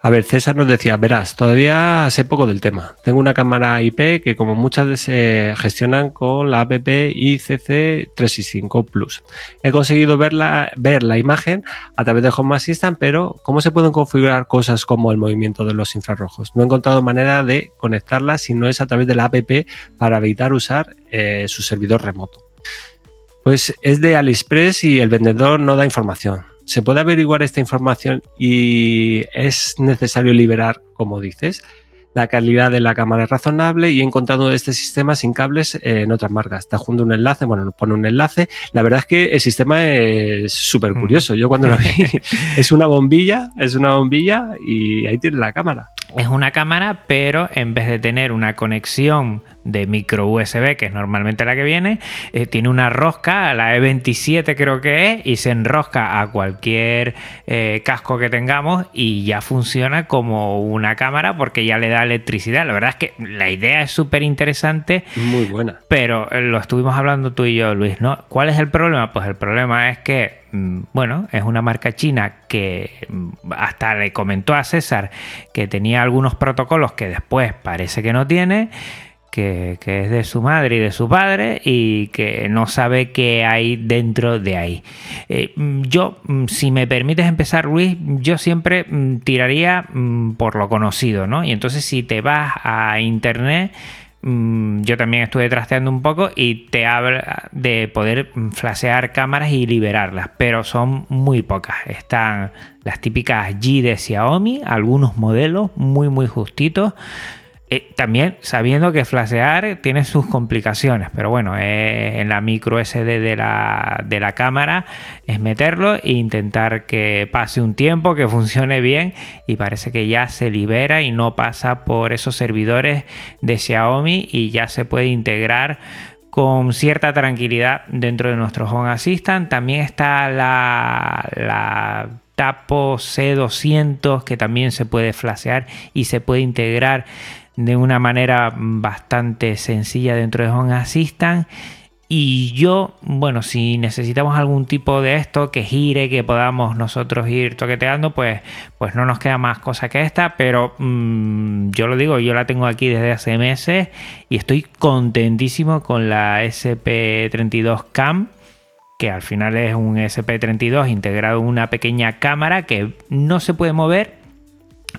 A ver, César nos decía, verás, todavía sé poco del tema. Tengo una cámara IP que como muchas se gestionan con la app ICC 365 Plus. He conseguido ver la, ver la imagen a través de Home Assistant, pero ¿cómo se pueden configurar cosas como el movimiento de los infrarrojos? No he encontrado manera de conectarla si no es a través de la app para evitar usar eh, su servidor remoto. Pues es de AliExpress y el vendedor no da información. ¿Se puede averiguar esta información y es necesario liberar, como dices? La calidad de la cámara es razonable y he encontrado este sistema sin cables en otras marcas. Está junto un enlace, bueno, nos pone un enlace. La verdad es que el sistema es súper curioso. Yo cuando lo vi, es una bombilla, es una bombilla y ahí tiene la cámara es una cámara, pero en vez de tener una conexión de micro USB, que es normalmente la que viene, eh, tiene una rosca, la E27 creo que es, y se enrosca a cualquier eh, casco que tengamos y ya funciona como una cámara porque ya le da electricidad. La verdad es que la idea es súper interesante. Muy buena. Pero eh, lo estuvimos hablando tú y yo, Luis, ¿no? ¿Cuál es el problema? Pues el problema es que mm, bueno, es una marca china que mm, hasta le comentó a César que tenía algunos protocolos que después parece que no tiene que, es de su madre y de su padre y que no sabe qué hay dentro de ahí. Eh, yo, mm, si me permites empezar, Luis, yo siempre mm, tiraría mm, por lo conocido, ¿no? Y entonces si te vas a internet, yo también estuve trasteando un poco y te habla de poder flashear cámaras y liberarlas, pero son muy pocas. Están las típicas G de Xiaomi, algunos modelos muy muy justitos. Eh, también sabiendo que flashear tiene sus complicaciones, pero bueno, eh, en la micro SD de la, de la cámara es meterlo e intentar que pase un tiempo, que funcione bien y parece que ya se libera y no pasa por esos servidores de Xiaomi y ya se puede integrar con cierta tranquilidad dentro de nuestro Home Assistant. También está la, la Tapo C200 que también se puede flashear y se puede integrar de una manera bastante sencilla dentro de Home Assistant. Y yo, bueno, si necesitamos algún tipo de esto que gire, que podamos nosotros ir toqueteando, pues, pues no nos queda más cosa que esta. Pero mm, yo lo digo, yo la tengo aquí desde hace meses y estoy contentísimo con la SP32 Cam que al final es un SP32 integrado en una pequeña cámara que no se puede mover,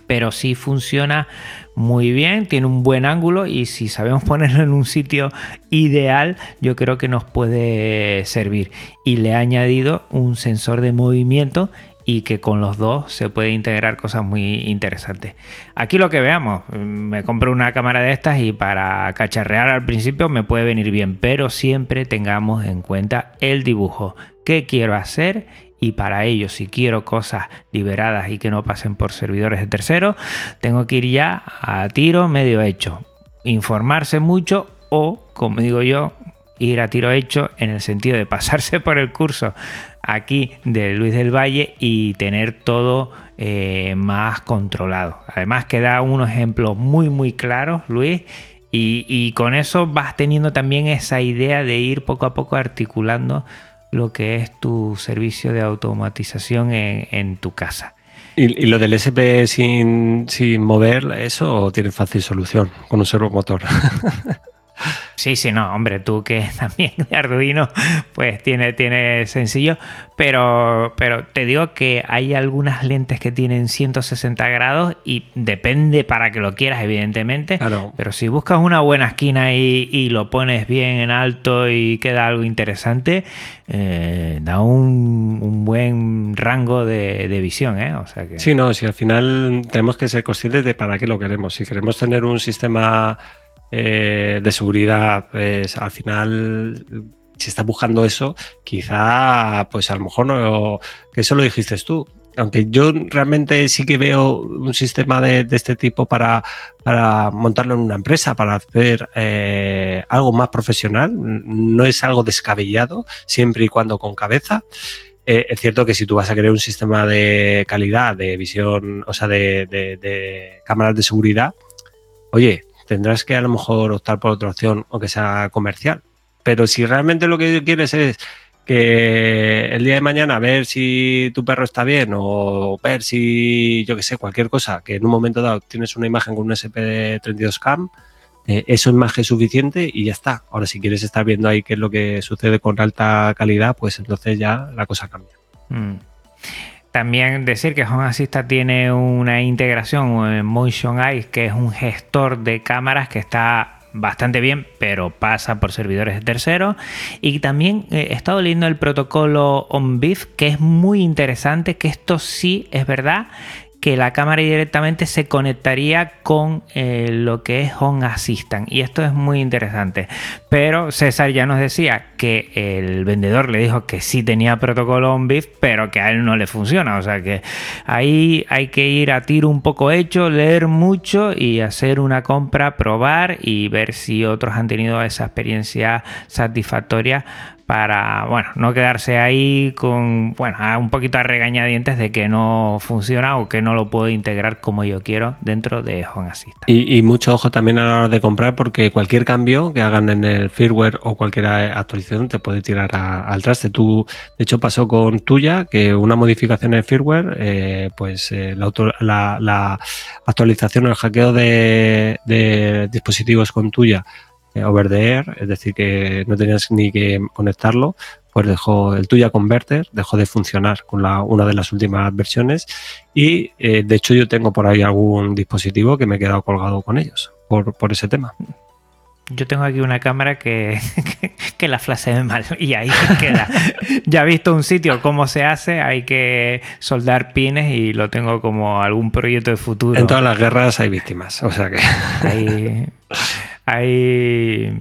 pero sí funciona muy bien, tiene un buen ángulo y si sabemos ponerlo en un sitio ideal, yo creo que nos puede servir. Y le he añadido un sensor de movimiento y que con los dos se puede integrar cosas muy interesantes. Aquí lo que veamos, me compro una cámara de estas y para cacharrear al principio me puede venir bien, pero siempre tengamos en cuenta el dibujo, qué quiero hacer y para ello si quiero cosas liberadas y que no pasen por servidores de terceros, tengo que ir ya a tiro medio hecho, informarse mucho o, como digo yo, ir a tiro hecho en el sentido de pasarse por el curso aquí de Luis del Valle y tener todo eh, más controlado. Además que da unos ejemplos muy muy claros, Luis, Y, con eso vas teniendo también esa idea de ir poco a poco articulando lo que es tu servicio de automatización en, tu casa. ¿Y, lo del SP sin, sin mover, eso tiene fácil solución con un servomotor? Sí, sí, no, hombre, tú que también de Arduino, pues tiene, tiene sencillo, pero, pero te digo que hay algunas lentes que tienen 160 grados y depende para que lo quieras, evidentemente, pero si buscas una buena esquina y, lo pones bien en alto y queda algo interesante, eh, da un, buen rango de, visión, ¿eh? O sea que... Sí, no, si al final tenemos que ser conscientes de para qué lo queremos. Si queremos tener un sistema eh, de seguridad, pues al final, si estás buscando eso, quizá, pues a lo mejor no, que eso lo dijiste tú. Aunque yo realmente sí que veo un sistema de, este tipo para, para, montarlo en una empresa, para hacer eh, algo más profesional, no es algo descabellado, siempre y cuando con cabeza. Eh, es cierto que si tú vas a querer un sistema de calidad, de visión, o sea, de, de cámaras de seguridad, oye, tendrás que a lo mejor optar por otra opción o que sea comercial. Pero si realmente lo que quieres es que el día de mañana ver si tu perro está bien o ver si, yo que sé, cualquier cosa, que en un momento dado tienes una imagen con un SP32CAM, eh, eso es más que suficiente y ya está. Ahora, si quieres estar viendo ahí qué es lo que sucede con alta calidad, pues entonces ya la cosa cambia. Mm. También decir que Home Assistant tiene una integración en Motion Eyes, que es un gestor de cámaras que está bastante bien, pero pasa por servidores de terceros. Y también eh, he estado leyendo el protocolo OnBeef, que es muy interesante, que esto sí es verdad que la cámara directamente se conectaría con eh, lo que es Home Assistant. Y esto es muy interesante. Pero César ya nos decía que el vendedor le dijo que sí tenía protocolo OnBeef, pero que a él no le funciona. O sea que ahí hay que ir a tiro un poco hecho, leer mucho y hacer una compra, probar y ver si otros han tenido esa experiencia satisfactoria para, bueno, no quedarse ahí con, bueno, un poquito a regañadientes de que no funciona o que no lo puedo integrar como yo quiero dentro de Home Assistant. Y, mucho ojo también a la hora de comprar porque cualquier cambio que hagan en el firmware o cualquier actualización te puede tirar al traste. Tú, de hecho, pasó con tuya que una modificación en el firmware, eh, pues eh, la, actualización o el hackeo de, dispositivos con tuya over the air, es decir, que no tenías ni que conectarlo, pues dejó el tuya converter, dejó de funcionar con la, una de las últimas versiones y eh, de hecho yo tengo por ahí algún dispositivo que me he quedado colgado con ellos por, por ese tema. Yo tengo aquí una cámara que, que, la flashe mal y ahí queda. ya he visto un sitio cómo se hace, hay que soldar pines y lo tengo como algún proyecto de futuro. En todas las guerras hay víctimas, o sea que... Hay, hay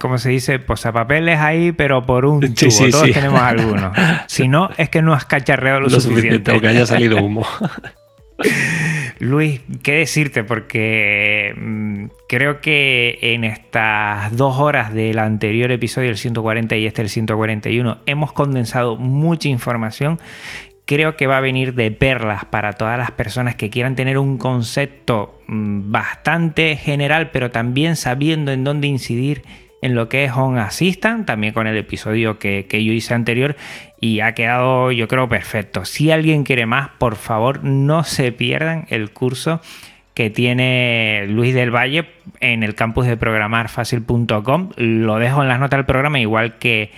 ¿cómo se dice? Posapapeles ahí, pero por un tubo. Todos tenemos algunos. Si no, es que no has cacharreado lo, suficiente. O que haya salido humo. Luis, ¿qué decirte? Porque mm, creo que en estas dos horas del anterior episodio, el 140 y este el 141, hemos condensado mucha información. Creo que va a venir de perlas para todas las personas que quieran tener un concepto mm, bastante general, pero también sabiendo en dónde incidir en lo que es Home Assistant, también con el episodio que, yo hice anterior y ha quedado yo creo perfecto. Si alguien quiere más, por favor no se pierdan el curso que tiene Luis del Valle en el campus de programarfacil.com. Lo dejo en las notas del programa, igual que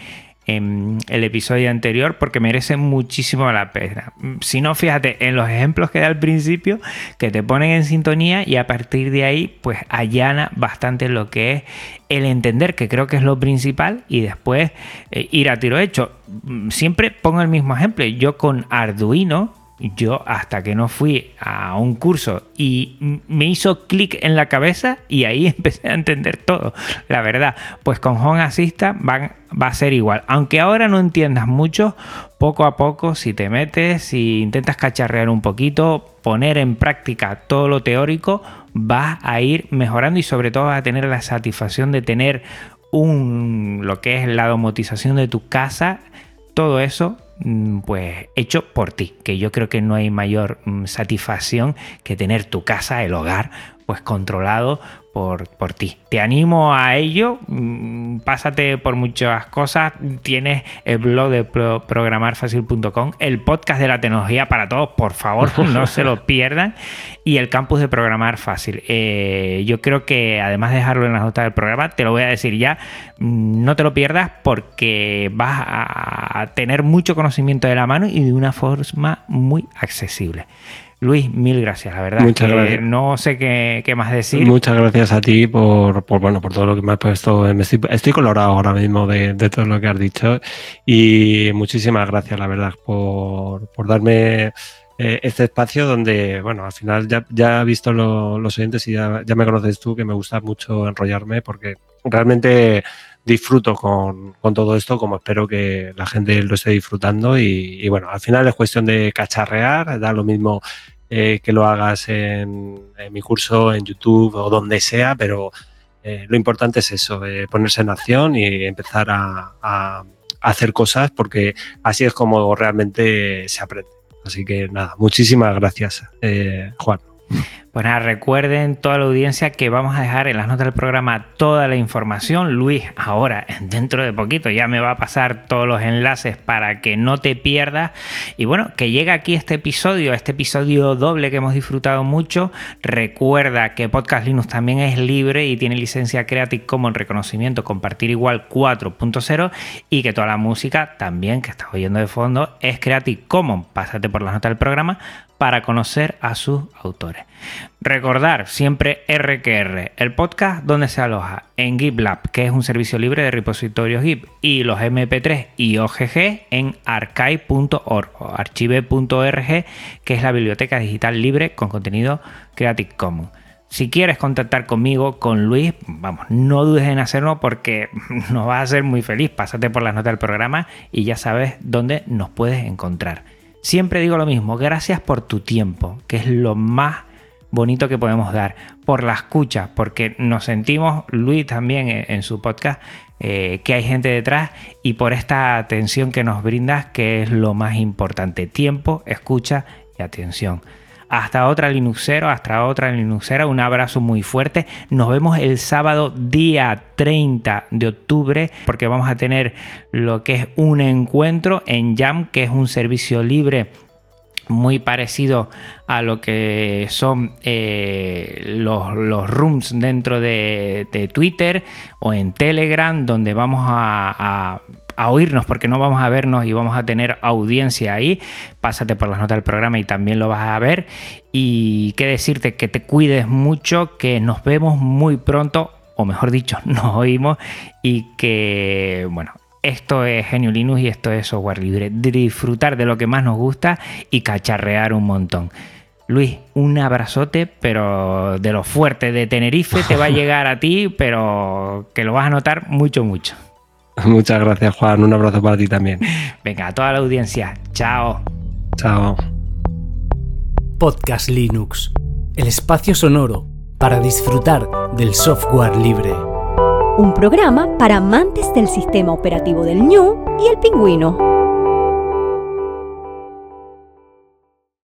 el episodio anterior porque merece muchísimo la pena. Si no, fíjate en los ejemplos que da al principio que te ponen en sintonía y a partir de ahí pues allana bastante lo que es el entender que creo que es lo principal y después eh, ir a tiro hecho. Siempre pongo el mismo ejemplo. Yo con Arduino yo hasta que no fui a un curso y me hizo clic en la cabeza y ahí empecé a entender todo, la verdad. Pues con Home Assistant va a ser igual. Aunque ahora no entiendas mucho, poco a poco, si te metes, si intentas cacharrear un poquito, poner en práctica todo lo teórico, vas a ir mejorando y sobre todo vas a tener la satisfacción de tener un, lo que es la domotización de tu casa, todo eso mm, pues hecho por ti, que yo creo que no hay mayor mm, satisfacción que tener tu casa, el hogar, pues controlado por, por, ti. Te animo a ello, mm, pásate por muchas cosas, tienes el blog de programarfacil.com, el podcast de la tecnología para todos, por favor, no se lo pierdan, y el campus de programar fácil. Eh, yo creo que además de dejarlo en las notas del programa, te lo voy a decir ya, mm, no te lo pierdas porque vas a tener mucho conocimiento de la mano y de una forma muy accesible. Luis, mil gracias, la verdad. Muchas gracias. No sé qué, más decir. Muchas gracias a ti por, bueno, por todo lo que me has puesto. Estoy, colorado ahora mismo de, todo lo que has dicho y muchísimas gracias, la verdad, por, darme eh, este espacio donde, bueno, al final ya, ya he visto los oyentes y ya, me conoces tú que me gusta mucho enrollarme porque realmente disfruto con, todo esto, como espero que la gente lo esté disfrutando. Y, bueno, al final es cuestión de cacharrear, da lo mismo eh, que lo hagas en, mi curso, en YouTube o donde sea, pero eh, lo importante es eso, eh, ponerse en acción y empezar a, hacer cosas porque así es como realmente se aprende. Así que nada, muchísimas gracias, Juan. Pues nada, recuerden toda la audiencia que vamos a dejar en las notas del programa toda la información. Luis, ahora, dentro de poquito, ya me va a pasar todos los enlaces para que no te pierdas. Y bueno, que llega aquí este episodio, este episodio doble que hemos disfrutado mucho. Recuerda que Podcast Linux también es libre y tiene licencia Creative Commons reconocimiento compartir igual 4.0 y que toda la música también que estás oyendo de fondo es Creative Commons. Pásate por las notas del programa para conocer a sus autores. Recordar siempre RQR, el podcast donde se aloja en GitLab, que es un servicio libre de repositorios Git, y los MP3 y OGG en archive.org o archive.org, que es la biblioteca digital libre con contenido Creative Commons. Si quieres contactar conmigo, con Luis, vamos, no dudes en hacerlo porque nos va a hacer muy feliz. Pásate por las notas del programa y ya sabes dónde nos puedes encontrar. Siempre digo lo mismo, gracias por tu tiempo, que es lo más bonito que podemos dar, por la escucha, porque nos sentimos, Luis también en, su podcast, eh, que hay gente detrás y por esta atención que nos brindas, que es lo más importante, tiempo, escucha y atención. Hasta otra Linuxero, hasta otra Linuxera, un abrazo muy fuerte. Nos vemos el sábado día 30 de octubre porque vamos a tener lo que es un encuentro en Jam, que es un servicio libre muy parecido a lo que son eh, los, rooms dentro de, Twitter o en Telegram, donde vamos a, a oírnos porque no vamos a vernos y vamos a tener audiencia ahí. Pásate por las notas del programa y también lo vas a ver. Y qué decirte que te cuides mucho, que nos vemos muy pronto, o mejor dicho, nos oímos y que, bueno, esto es Genio Linux y esto es software libre. Disfrutar de lo que más nos gusta y cacharrear un montón. Luis, un abrazote, pero de lo fuerte de Tenerife te va a llegar a ti, pero que lo vas a notar mucho, mucho. Muchas gracias, Juan. Un abrazo para ti también. Venga, a toda la audiencia. Chao. Chao. Podcast Linux, el espacio sonoro para disfrutar del software libre. Un programa para amantes del sistema operativo del ñu y el pingüino.